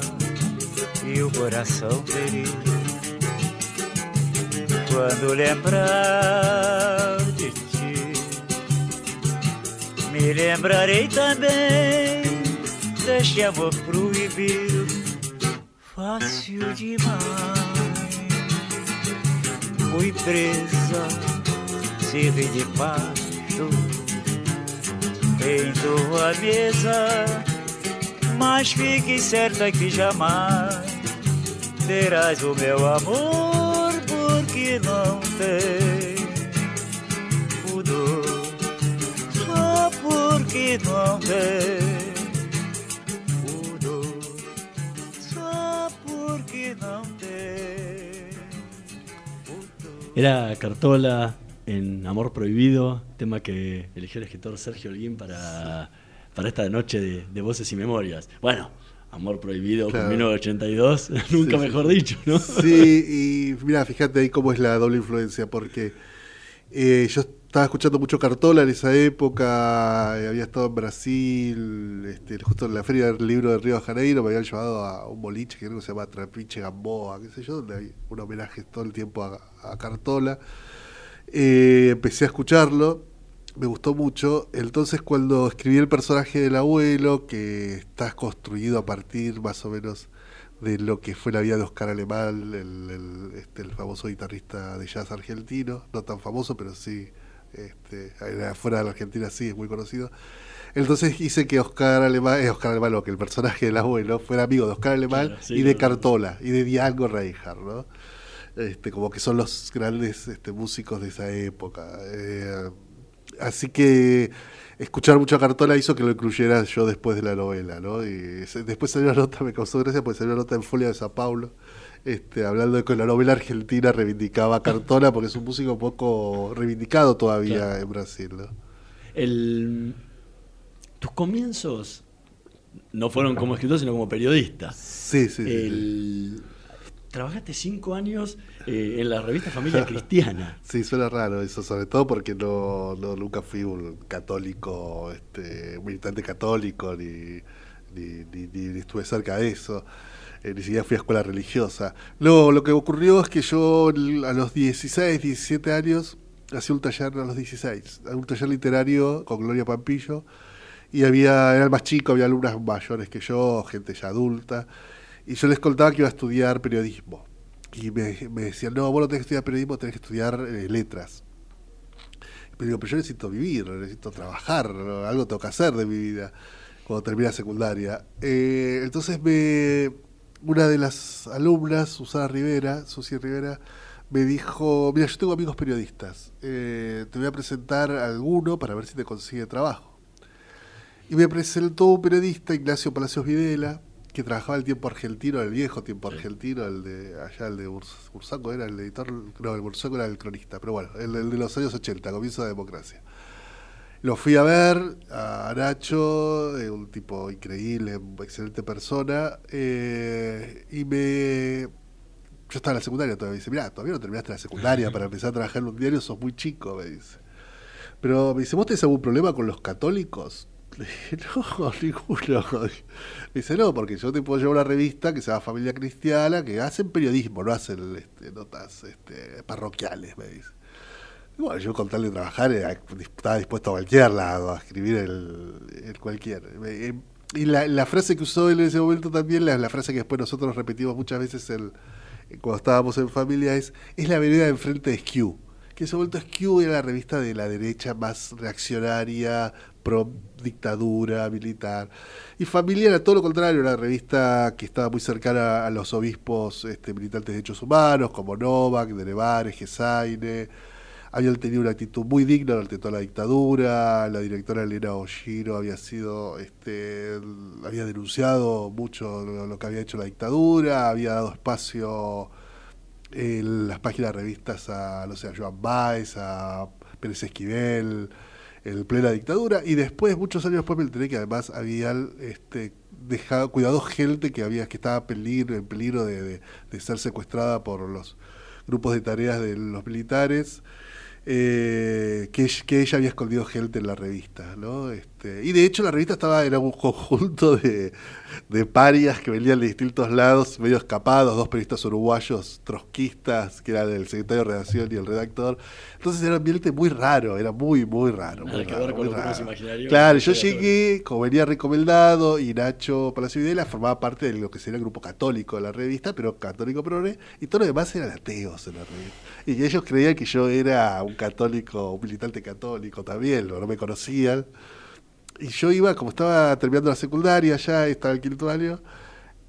e o coração ferido. Quando lembrar me lembrarei também deste amor proibido, fácil demais. Fui presa, serve de pasto em tua mesa, mas fique certa que jamais terás o meu amor, porque não tem porque não tem pudor, só porque não tem. Era Cartola en Amor Prohibido, tema que eligió el escritor Sergio Holguín para, para esta noche de, de Voces y Memorias. Bueno, Amor Prohibido, Claro. 1982, nunca Sí, mejor sí. dicho, ¿no? Sí, y mira, fíjate ahí cómo es la doble influencia, porque eh, yo estaba escuchando mucho Cartola en esa época, eh, había estado en Brasil, este, justo en la feria del libro de Río de Janeiro, me habían llevado a un boliche que creo que se llama Trapiche Gamboa, qué sé yo, donde hay un homenaje todo el tiempo a, Cartola. Eh, empecé a escucharlo, me gustó mucho. Entonces, cuando escribí el personaje del abuelo, que está construido a partir más o menos de lo que fue la vida de Oscar Alemán, el, el- este, el famoso guitarrista de jazz argentino, no tan famoso, pero sí, este, afuera de la Argentina sí es muy conocido. Entonces hice que Oscar Alemán, eh, Oscar Alemán, no, que el personaje del abuelo fuera amigo de Oscar Alemán Claro, sí, y de claro. Cartola y de Diango Reinhardt, ¿no? Este, como que son los grandes este, músicos de esa época. Eh, así que escuchar mucho a Cartola hizo que lo incluyera yo después de la novela, ¿no? Y después salió una nota, me causó gracia, porque salió una nota en Folia de Sao Paulo, este, hablando de que la novela argentina reivindicaba a Cartola, porque es un músico poco reivindicado todavía Claro. en Brasil, ¿no? El, tus comienzos no fueron como escritor, sino como periodista. Sí, sí, sí, Trabajaste cinco años eh, en la revista Familia Cristiana. Sí, suena raro eso, sobre todo porque no, no nunca fui un católico, este, militante católico, ni, ni, ni- ni- ni estuve cerca de eso, eh, ni siquiera fui a escuela religiosa. No, lo que ocurrió es que yo a los 16, 17 años, hacía un taller a los 16, un taller literario con Gloria Pampillo, y había, era el más chico, había alumnas mayores que yo, gente ya adulta, y yo les contaba que iba a estudiar periodismo. Y me, me decían, no, vos no tenés que estudiar periodismo, tenés que estudiar eh, letras. Pero digo, pero yo necesito vivir, necesito trabajar, algo tengo que hacer de mi vida cuando termine la secundaria. Eh, entonces me, una de las alumnas, Susana Rivera, Susi Rivera, me dijo, mira, yo tengo amigos periodistas, eh, te voy a presentar a alguno para ver si te consigue trabajo. Y me presentó un periodista, Ignacio Palacios Videla, que trabajaba el tiempo argentino, el viejo tiempo argentino, el de allá, el de Burs- Bursaco era el editor, no, el Bursaco era el cronista, pero bueno, el, el de los años 80, comienzo de democracia. Lo fui a ver a Nacho, eh, un tipo increíble, excelente persona, eh, y me... Yo estaba en la secundaria todavía, me dice, mira, todavía no terminaste la secundaria para empezar a trabajar en un diario, sos muy chico, me dice. Pero me dice, ¿vos tenés algún problema con los católicos? Le dije, no, ninguno. Me dice, no, porque yo te puedo llevar una revista que se llama Familia Cristiana, que hacen periodismo, no hacen este, notas este, parroquiales, me dice. Bueno, yo con tal de trabajar era- estaba dispuesto a cualquier lado, a escribir el, cualquier. Eh, Y la, frase que usó él en ese momento también, la, frase que después nosotros repetimos muchas veces cuando estábamos en familia, es, es la vereda enfrente de Skew. Que en ese momento Skew era la revista de la derecha más reaccionaria, pro dictadura militar. Y Familia era todo lo contrario, una revista que estaba muy cercana a los obispos este, militantes de derechos humanos, como Novak, de Nevares, Gesaine. Habían tenido una actitud muy digna ante toda la dictadura. La directora Elena Oshiro había sido, este, había denunciado mucho lo, que había hecho la dictadura, había dado espacio en las páginas de revistas a, no sé, Joan Baez, a Pérez Esquivel, en plena dictadura, y después, muchos años después me enteré que además habían este, dejado, cuidado gente que había, que estaba peligro, en peligro de- de ser secuestrada por los grupos de tareas de los militares. Eh, que, ella- había escondido gente en la revista, ¿no? Y de hecho la revista estaba era un conjunto de, de parias que venían de distintos lados, medio escapados, dos periodistas uruguayos trotskistas, que eran el secretario de redacción y el redactor. Entonces era un ambiente muy raro, era muy, muy raro. Nada muy que raro, ver con muy lo que uno se raro. imaginaría. Claro, yo llegué, como venía recomendado, y Nacho Palacio Videla formaba parte de lo que sería el grupo católico de la revista, pero católico progre, y todo lo demás eran ateos en la revista. Y ellos creían que yo era un católico, un militante católico también, no me conocían. Y yo iba, como estaba terminando la secundaria, ya estaba el quinto año,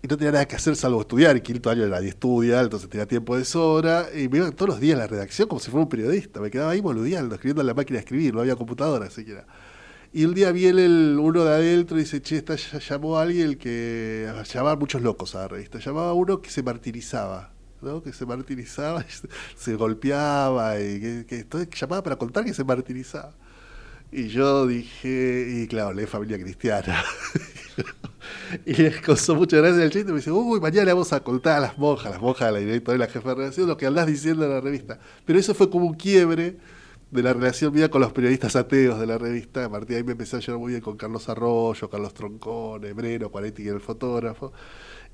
y no tenía nada que hacer salvo estudiar. El quinto año nadie estudia, entonces tenía tiempo de sobra. Y me iba todos los días a la redacción como si fuera un periodista. Me quedaba ahí boludeando, escribiendo en la máquina de escribir, no había computadora siquiera. Y un día viene el, uno de adentro y dice, che, está, llamó a alguien que llamaba muchos locos a la revista. Llamaba a uno que se martirizaba. ¿no? que se martirizaba, se golpeaba, y que, que entonces llamaba para contar que se martirizaba. Y yo dije, y claro, leí familia cristiana. y les causó mucha gracia el chiste. Me dice, uy, mañana vamos a contar a las monjas, las monjas de la directora y la jefa de redacción, lo que andás diciendo en la revista. Pero eso fue como un quiebre de la relación mía con los periodistas ateos de la revista. A ahí me empecé a llevar muy bien con Carlos Arroyo, Carlos Troncone, Breno, Cuaretti, el fotógrafo.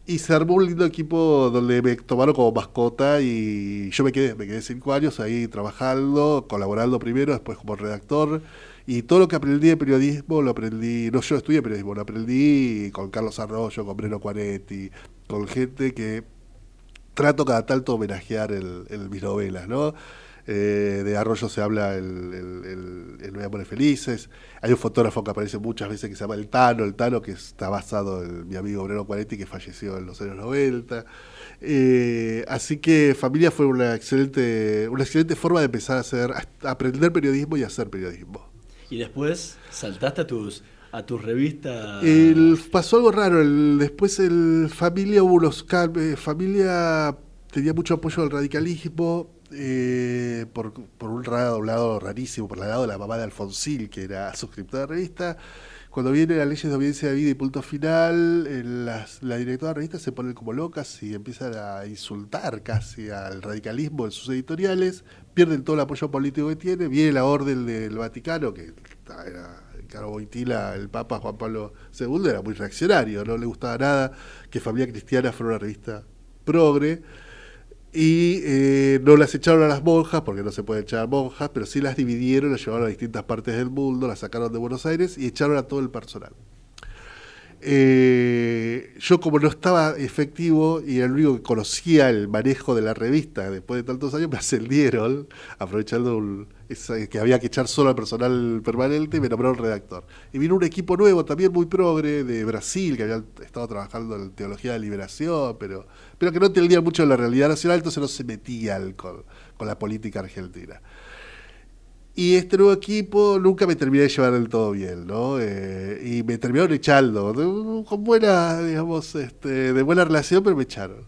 Y se armó un lindo equipo donde me tomaron como mascota y yo me quedé, me quedé cinco años ahí trabajando, colaborando primero, después como redactor. Y todo lo que aprendí de periodismo lo aprendí, no yo estudié periodismo, lo aprendí con Carlos Arroyo, con Breno Cuaretti, con gente que trato cada tanto homenajear en, en mis novelas, ¿no? Eh, de Arroyo se habla el, el, el, el Felices. Hay un fotógrafo que aparece muchas veces que se llama El Tano, El Tano, que está basado en mi amigo Breno Cuaretti, que falleció en los años 90. Eh, así que Familia fue una excelente, una excelente forma de empezar a hacer, a aprender periodismo y hacer periodismo. Y después saltaste a tus a tu revista. El- pasó algo raro. el- después el familia hubo cambios. Familia tenía mucho apoyo al radicalismo. eh, por, por un lado, lado rarísimo, por el lado de la mamá de Alfonsil, que era suscriptora de revista. Cuando vienen las leyes de obediencia de vida y punto final, eh, las- la directora de la revista se ponen como locas y empiezan a insultar casi al radicalismo en sus editoriales, pierden todo el apoyo político que tiene, viene la orden del Vaticano, que era Caro Boitila, el Papa Juan Pablo II, era muy reaccionario, no le gustaba nada que Familia Cristiana fuera una revista progre. Y eh, no las echaron a las monjas, porque no se puede echar monjas, pero sí las dividieron, las llevaron a distintas partes del mundo, las sacaron de Buenos Aires y echaron a todo el personal. Eh, yo como no estaba efectivo y era el único que conocía el manejo de la revista después de tantos años, me ascendieron, aprovechando un- esa- que había que echar solo al personal permanente, y me nombraron redactor. Y vino un equipo nuevo, también muy progre, de Brasil, que había estado trabajando en teología de liberación, pero, pero que no entendía mucho de la realidad nacional, entonces no se metía con, con la política argentina. Y este nuevo equipo nunca me terminé de llevar del todo bien, ¿no? Eh, y me terminaron echando, de- con buena, digamos, este, de buena relación, pero me echaron.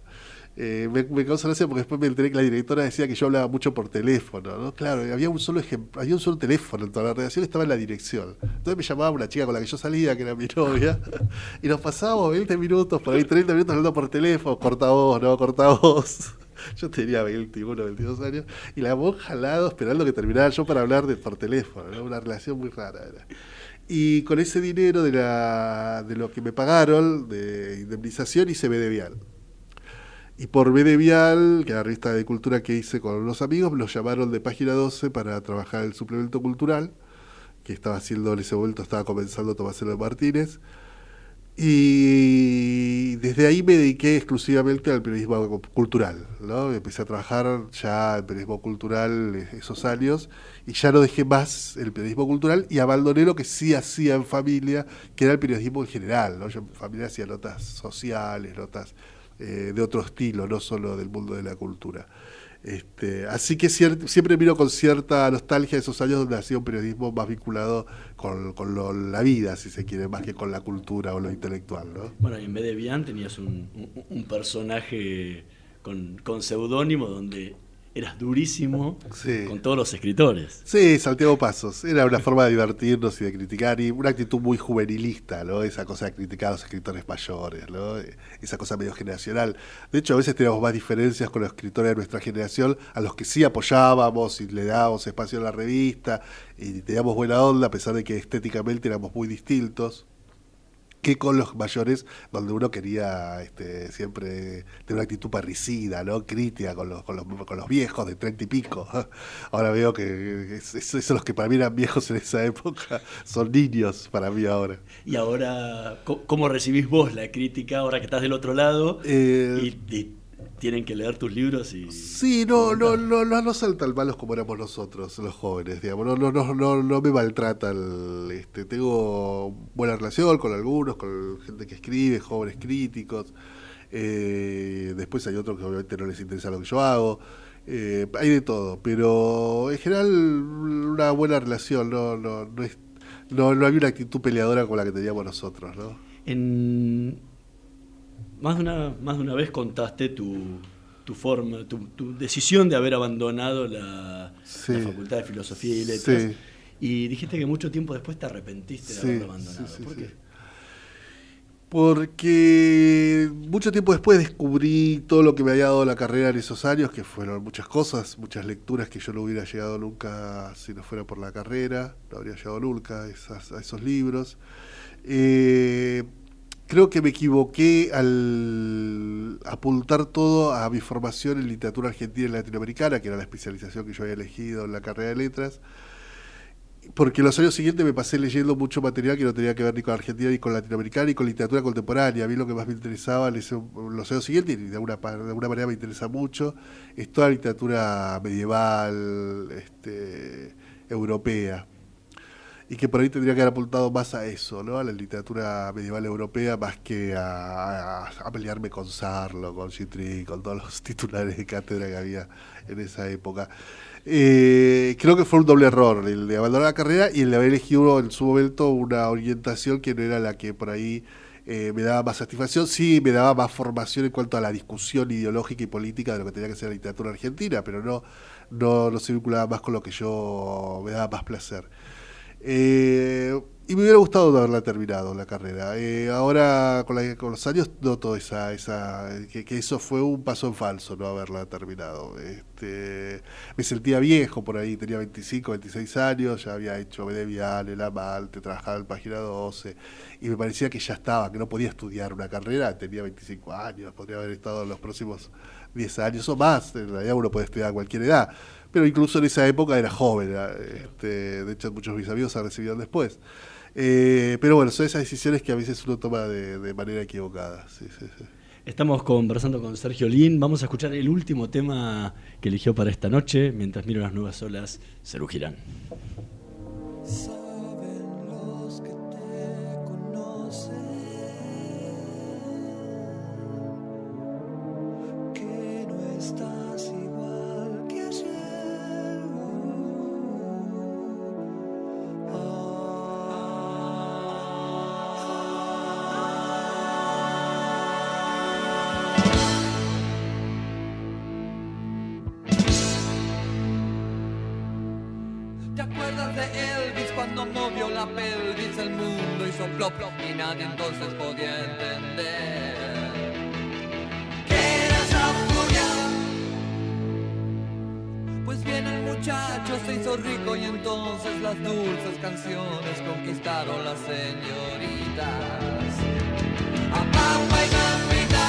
Eh, me, me gracia porque después me enteré que la directora decía que yo hablaba mucho por teléfono, ¿no? Claro, había un solo había un solo teléfono en toda la redacción, estaba en la dirección. Entonces me llamaba una chica con la que yo salía, que era mi novia, y nos pasábamos 20 minutos, por ahí 30 minutos hablando por teléfono, corta voz, no, corta voz. Yo tenía 21, 22 años, y la monja al lado esperando que terminara yo para hablar de, por teléfono, ¿no? una relación muy rara era. Y con ese dinero de, la, de lo que me pagaron de indemnización hice B de Vial. Y por B de Vial, que la revista de cultura que hice con unos amigos, los llamaron de página 12 para trabajar el suplemento cultural, que estaba haciendo en ese momento, estaba comenzando Tomás Eloy Martínez. Y desde ahí me dediqué exclusivamente al periodismo cultural. ¿no? Empecé a trabajar ya en periodismo cultural esos años y ya no dejé más el periodismo cultural y abandoné lo que sí hacía en familia, que era el periodismo en general. ¿no? Yo en familia hacía notas sociales, notas eh, de otro estilo, no solo del mundo de la cultura. Este, así que siempre miro con cierta nostalgia esos años donde hacía un periodismo más vinculado con, con la vida, si se quiere, más que con la cultura o lo intelectual. ¿no? Bueno, y en vez de Bian tenías un personaje con, con seudónimo donde eras durísimo con todos los escritores. Sí, Santiago Pasos. Era una forma de divertirnos y de criticar, y una actitud muy juvenilista, ¿no? Esa cosa de criticar a los escritores mayores, ¿no? Esa cosa medio generacional. De hecho, a veces teníamos más diferencias con los escritores de nuestra generación, a los que sí apoyábamos y le dábamos espacio a la revista, y teníamos buena onda, a pesar de que estéticamente éramos muy distintos que con los mayores, donde uno quería este, siempre tener una actitud parricida, ¿no? crítica con los, con los, con los viejos de treinta y pico. Ahora veo que es- es- esos los que para mí eran viejos en esa época son niños para mí ahora. Y ahora, ¿cómo recibís vos la crítica ahora que estás del otro lado Eh, y, y tienen que leer tus libros y... Sí, no, no, no, no, no son tan malos como éramos nosotros, los jóvenes, digamos, no, no, no, no, no me maltratan, este, tengo buena relación con algunos, con gente que escribe, jóvenes críticos, eh, después hay otros que obviamente no les interesa lo que yo hago, eh, hay de todo, pero en general una buena relación, no, no, no, es, no, no hay una actitud peleadora como la que teníamos nosotros, ¿no? En más de una, más de una vez contaste tu, tu forma, tu, tu decisión de haber abandonado la, Sí. la Facultad de Filosofía y Letras. Sí. Y dijiste que mucho tiempo después te arrepentiste de Sí, haberlo abandonado. ¿Por qué? Porque mucho tiempo después descubrí todo lo que me había dado la carrera en esos años, que fueron muchas cosas, muchas lecturas que yo no hubiera llegado nunca si no fuera por la carrera, no habría llegado nunca a, esas- a esos libros. Eh, creo que me equivoqué al apuntar todo a mi formación en literatura argentina y latinoamericana, que era la especialización que yo había elegido en la carrera de letras porque los años siguientes me pasé leyendo mucho material que no tenía que ver ni con Argentina ni con Latinoamericana ni con literatura contemporánea. A mí lo que más me interesaba en los años siguientes, y de alguna, pa- de alguna manera me interesa mucho, es toda la literatura medieval, este, europea. Y que por ahí tendría que haber apuntado más a eso, ¿no? A la literatura medieval europea, más que a, pelearme con Sarlo, con Chitri, con todos los titulares de cátedra que había en esa época. Eh, creo que fue un doble error, el de abandonar la carrera y el de haber elegido en su momento una orientación que no era la que por ahí eh, me daba más satisfacción, sí me daba más formación en cuanto a la discusión ideológica y política de lo que tenía que ser la literatura argentina, pero no, no, no se vinculaba más con lo que yo me daba más placer. Eh, y me hubiera gustado haberla terminado la carrera. Eh, ahora, con, la- con los años, noto esa, esa, que, que eso fue un paso en falso, no haberla terminado. Este, me sentía viejo por ahí, tenía 25, 26 años, ya había hecho Bedevial, El Amalte, trabajaba en Página 12, y me parecía que ya estaba, que no podía estudiar una carrera, tenía 25 años, podría haber estado en los próximos 10 años o más, en realidad uno puede estudiar a cualquier edad, pero incluso en esa época era joven, era, este, de hecho muchos de mis amigos se recibieron después. Eh, pero bueno, son esas decisiones que a veces uno toma de, de manera equivocada. Sí, sí, sí. Estamos conversando con Sergio Lin. Vamos a escuchar el último tema que eligió para esta noche. Mientras miro las nuevas olas, se rugirán. que plop y nadie entonces podía entender que era furia? Pues bien el muchacho se hizo rico y entonces las dulces canciones conquistaron las señoritas. A papá y mamita.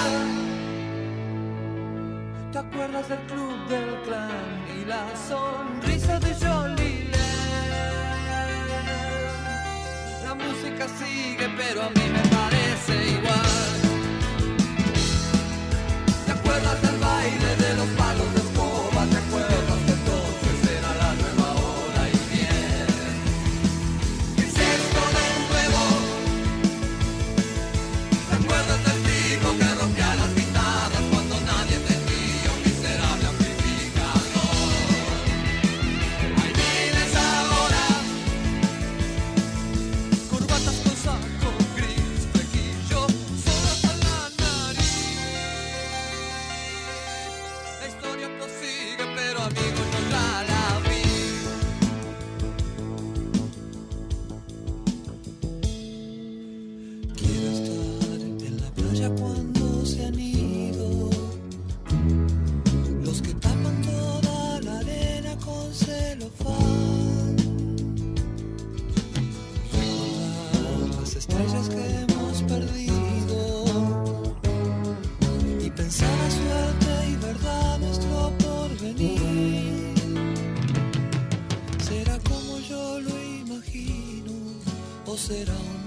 ¿Te acuerdas del club del clan y la sonrisa de Jolie? Sigue, pero a mí me será un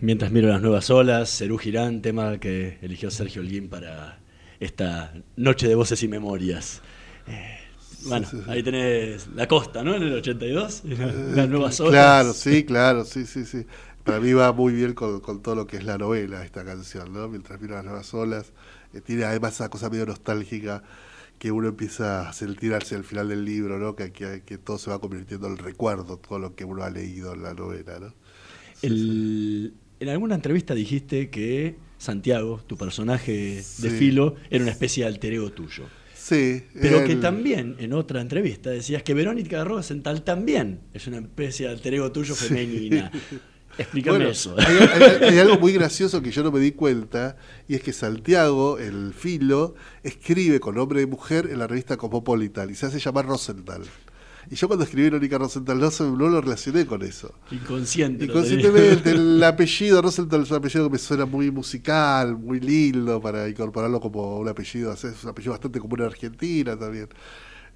Mientras miro las nuevas olas, Cerú Girán, tema que eligió Sergio Holguín para esta noche de voces y memorias. Eh, bueno, sí, sí. ahí tenés la costa, ¿no? En el 82, y la- las nuevas olas. Claro, sí, claro, sí, sí, sí. Para mí va muy bien con, con todo lo que es la novela esta canción, ¿no? Mientras miro las nuevas olas. Eh, tiene además esa cosa medio nostálgica que uno empieza a sentir hacia el final del libro, ¿no? Que, que, que todo se va convirtiendo en recuerdo, todo lo que uno ha leído en la novela, ¿no? El- en alguna entrevista dijiste que Santiago, tu personaje de Sí. filo, era una especie de alter ego tuyo. Sí. Pero que también en otra entrevista decías que Verónica Rosenthal también es una especie de alter ego tuyo Sí. femenina. Explícame Bueno, eso. Hay, hay- hay algo muy gracioso que yo no me di cuenta, y es que Santiago, el filo, escribe con nombre de mujer en la revista Cosmopolitan y se hace llamar Rosenthal. Y yo cuando escribí Verónica Rosenthal no, lo relacioné con eso. Inconsciente. Inconscientemente, el apellido Rosenthal es un apellido que me suena muy musical, muy lindo para incorporarlo como un apellido, es un apellido bastante común en Argentina también.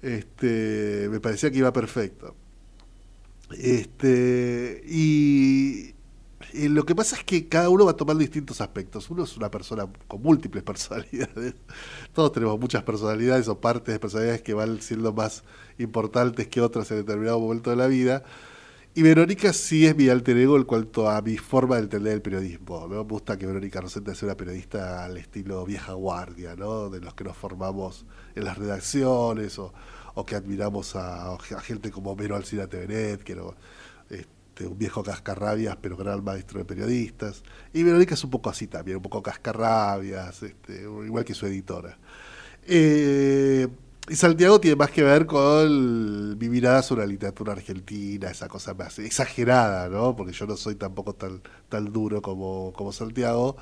Este, me parecía que iba perfecto. Este, y, y lo que pasa es que cada uno va tomando distintos aspectos. Uno es una persona con múltiples personalidades. Todos tenemos muchas personalidades o partes de personalidades que van siendo más importantes que otras en determinado momento de la vida. Y Verónica sí es mi alter ego en cuanto a mi forma de entender el periodismo. ¿no? Me gusta que Verónica Rosetta sea una periodista al estilo vieja guardia, ¿no? de los que nos formamos en las redacciones o, o que admiramos a, gente como Vero Alcina Tevenet, que era este, un viejo cascarrabias, pero gran maestro de periodistas. Y Verónica es un poco así también, un poco cascarrabias, este, igual que su editora. Eh, y Santiago tiene más que ver con mi mirada sobre la literatura argentina, esa cosa más exagerada, ¿no? Porque yo no soy tampoco tan, tan duro como, como Santiago,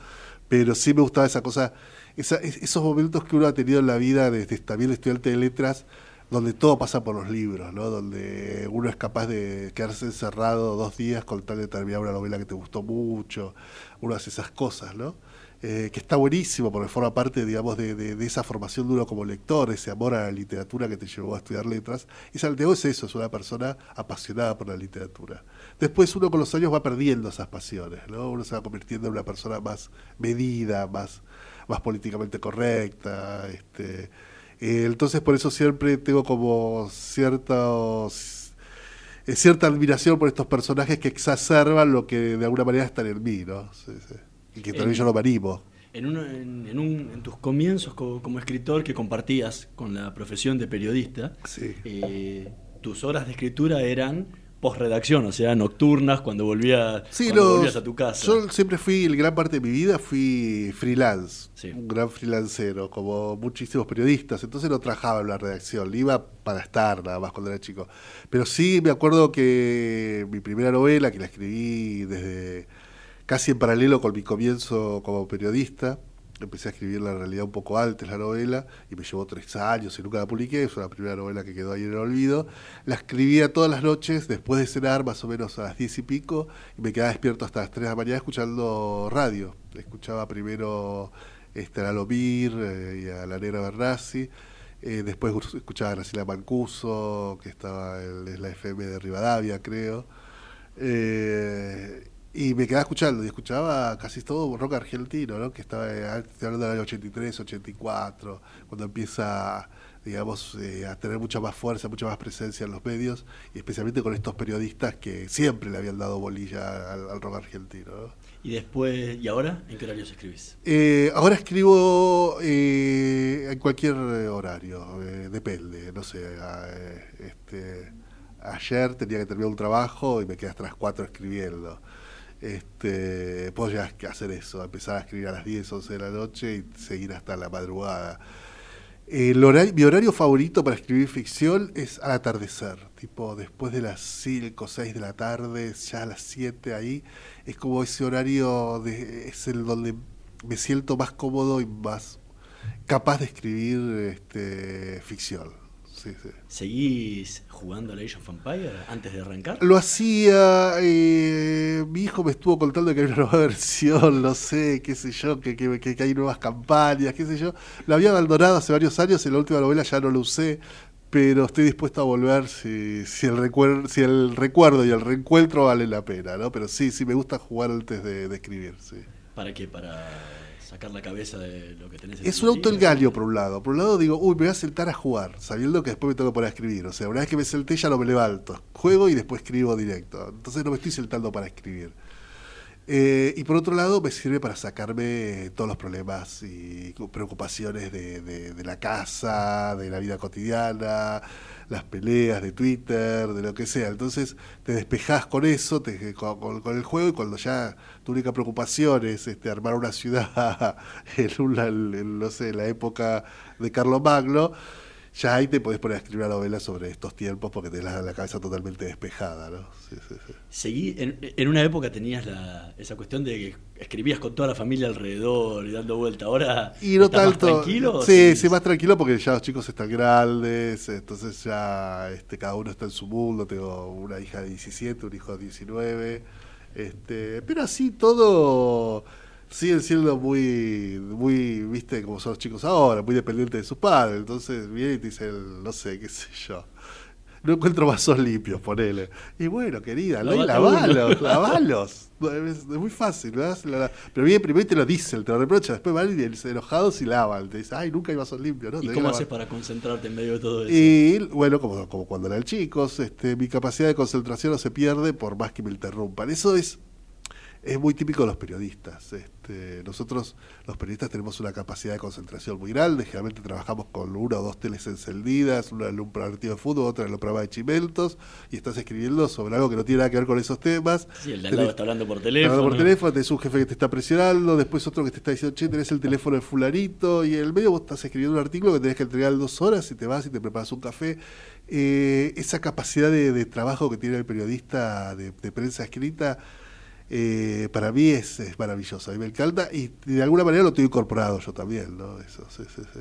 pero sí me gustaba esa cosa, esos momentos que uno ha tenido en la vida desde también estudiante de letras, donde todo pasa por los libros, ¿no? Donde uno es capaz de quedarse encerrado dos días con tal de terminar una novela que te gustó mucho, uno hace esas cosas, ¿no? Eh, que está buenísimo porque forma parte, digamos, de, esa formación de uno como lector, ese amor a la literatura que te llevó a estudiar letras. Y Santiago es eso, es una persona apasionada por la literatura. Después uno con los años va perdiendo esas pasiones, ¿no? Uno se va convirtiendo en una persona más medida, más, más políticamente correcta, este, eh, entonces por eso siempre tengo como ciertos eh, cierta admiración por estos personajes que exacerban lo que de alguna manera están en mí, ¿no? Sí, sí. Y que también En- yo lo animo. En, uno- en- en un- en tus comienzos co- como, escritor que compartías con la profesión de periodista, eh, tus horas de escritura eran postredacción, o sea, nocturnas, cuando, volvía, Sí, cuando los- volvías a tu casa. Yo siempre fui, gran parte de mi vida fui freelance, un gran freelancero, como muchísimos periodistas. Entonces no trabajaba en la redacción, iba para estar nada más cuando era chico. Pero sí me acuerdo que mi primera novela, que la escribí desde casi en paralelo con mi comienzo como periodista, empecé a escribirla en realidad un poco antes la novela y me llevó tres años y nunca la publiqué, es una primera novela que quedó ahí en el olvido. La escribía todas las noches después de cenar, más o menos a las diez y pico, y me quedaba despierto hasta las tres de la mañana escuchando radio. Escuchaba primero este, a Lalo Mir eh, y a la Negra Bernasi. Eh, después escuchaba a Graciela Mancuso, que estaba en la FM de Rivadavia, creo. Eh, y me quedaba escuchando, y escuchaba casi todo rock argentino, ¿no? Que estaba, eh, estoy hablando del año 83, 84, cuando empieza, digamos, eh, a tener mucha más fuerza, mucha más presencia en los medios, y especialmente con estos periodistas que siempre le habían dado bolilla al, al rock argentino, ¿no? Y después, ¿y ahora? ¿En qué horarios escribís? Eh, ahora escribo eh, en cualquier horario, eh, depende, no sé. a- este, ayer tenía que terminar un trabajo y me quedé hasta las 4 escribiendo. Este, puedo hacer eso, empezar a escribir a las 10, 11 de la noche y seguir hasta la madrugada. Horario, mi horario favorito para escribir ficción es al atardecer, tipo después de las 5 o 6 de la tarde, ya a las 7 ahí, es como ese horario, de, es el donde me siento más cómodo y más capaz de escribir este, ficción. Sí, sí. ¿Seguís jugando a Age of Empire antes de arrancar? Lo hacía, eh, mi hijo me estuvo contando que hay una nueva versión, no sé, qué sé yo, que, que, que- hay nuevas campañas, qué sé yo. Lo había abandonado hace varios años, en la última novela ya no lo usé, pero estoy dispuesto a volver si, si, el, recuer- si el recuerdo y el reencuentro vale la pena, ¿no? Pero sí, sí me gusta jugar antes de, de escribir, sí. ¿Para qué? ¿Para sacar la cabeza de lo que tenés en Es un libro? autoengaño por un lado. Por un lado digo, uy, me voy a sentar a jugar, sabiendo que después me tengo que poner a escribir. O sea, una vez que me senté ya no me levanto. Juego y después escribo directo. Entonces no me estoy sentando para escribir. Eh, y por otro lado me sirve para sacarme todos los problemas y preocupaciones de, la casa, de la vida cotidiana, las peleas de Twitter, de lo que sea. Entonces te despejás con eso, te- con, el juego y cuando ya tu única preocupación es este, armar una ciudad en, una, la época de Carlos Magno, ya ahí te podés poner a escribir una novela sobre estos tiempos porque tenés la, la cabeza totalmente despejada. ¿no? Sí, sí, sí. Seguí, en, en una época tenías la, esa cuestión de que escribías con toda la familia alrededor y dando vuelta. Ahora Y no ¿estás más tanto. tranquilo. Sí, sí, más tranquilo porque ya los chicos están grandes, entonces ya este, cada uno está en su mundo. Tengo una hija de 17, un hijo de 19. Este, pero así todo siguen siendo muy, muy, viste, como son los chicos ahora, muy dependientes de sus padres. Entonces vienen y te dicen, no sé, qué sé yo. No encuentro vasos limpios, ponele. Y bueno, querida, no Lavate lavalos, lavalos. Es, muy fácil, ¿verdad? Pero bien, primero te lo dicen, te lo reprochan, después van y enojados y lavan. Te dicen, ay, nunca hay vasos limpios, ¿no? ¿Y cómo haces para concentrarte en medio de todo eso? Y bueno, como, como cuando eran chicos, este, mi capacidad de concentración no se pierde por más que me interrumpan. Eso es, es muy típico de los periodistas. Este, nosotros, los periodistas, tenemos una capacidad de concentración muy grande. Generalmente trabajamos con una o dos teles encendidas, una en un partido de fútbol, otra en el programa de Chimentos, y estás escribiendo sobre algo que no tiene nada que ver con esos temas. Sí, el de al lado está hablando por teléfono. hablando por teléfono, tenés un jefe que te está presionando, después otro que te está diciendo, che, tenés el teléfono del fulanito, y en el medio vos estás escribiendo un artículo que tenés que entregar en dos horas y te vas y te preparas un café. Eh, esa capacidad de, de trabajo que tiene el periodista de, de prensa escrita, eh, para mí es, es maravilloso. A mí me encanta y de alguna manera lo tengo incorporado yo también, ¿no? Eso, sí, sí, sí.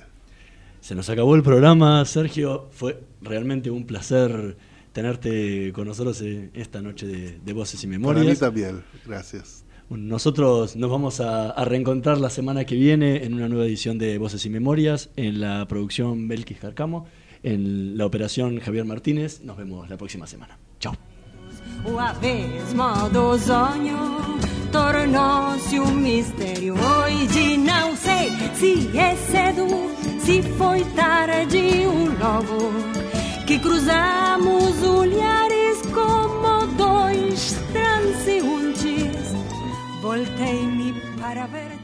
Se nos acabó el programa, Sergio. Fue realmente un placer tenerte con nosotros esta noche de, de Voces y Para Memorias. mí también, gracias. Nosotros nos vamos a, a reencontrar la semana que viene en una nueva edición de Voces y Memorias, en la producción Belkis Carcamo, en la operación Javier Martínez. Nos vemos la próxima semana. Chao. O abismo do sonho tornou-se um mistério. Hoje não sei se é cedo, se foi tarde um novo. Que cruzamos olhares como dois transeuntes. Voltei-me para ver-te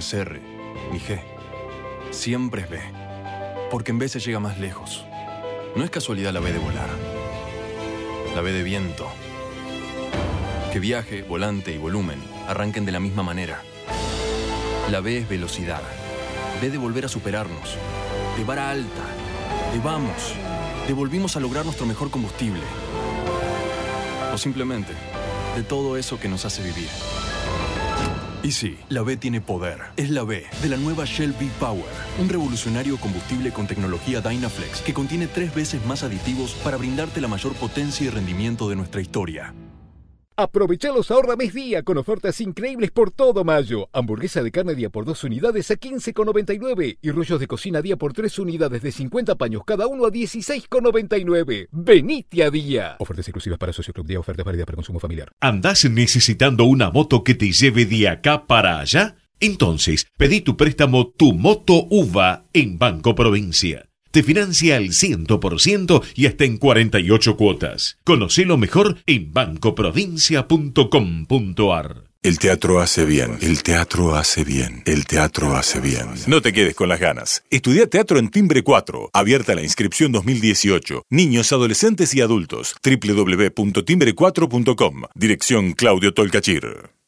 Es R, ni G. Siempre es B. Porque en B se llega más lejos. No es casualidad la B de volar. La B de viento. Que viaje, volante y volumen arranquen de la misma manera. La B es velocidad. B de volver a superarnos. De vara alta. De vamos. De volvimos a lograr nuestro mejor combustible. O simplemente, de todo eso que nos hace vivir. Y sí, la B tiene poder. Es la B de la nueva Shell V-Power, un revolucionario combustible con tecnología Dynaflex que contiene tres veces más aditivos para brindarte la mayor potencia y rendimiento de nuestra historia. Aprovecha los ahorra mes día con ofertas increíbles por todo mayo. Hamburguesa de carne día por 2 unidades a 15,99 y rollos de cocina día por 3 unidades de 50 paños cada uno a 16,99. Venite a día. Ofertas exclusivas para Socio Club Día, ofertas válidas para consumo familiar. ¿Andás necesitando una moto que te lleve de acá para allá? Entonces, pedí tu préstamo Tu Moto UVA en Banco Provincia. Te financia al 100% y hasta en 48 cuotas. Conocelo mejor en bancoprovincia.com.ar. El teatro hace bien, el teatro hace bien, el teatro hace bien. No te quedes con las ganas. Estudia teatro en Timbre 4. Abierta la inscripción 2018. Niños, adolescentes y adultos. www.timbre4.com. Dirección Claudio Tolcachir.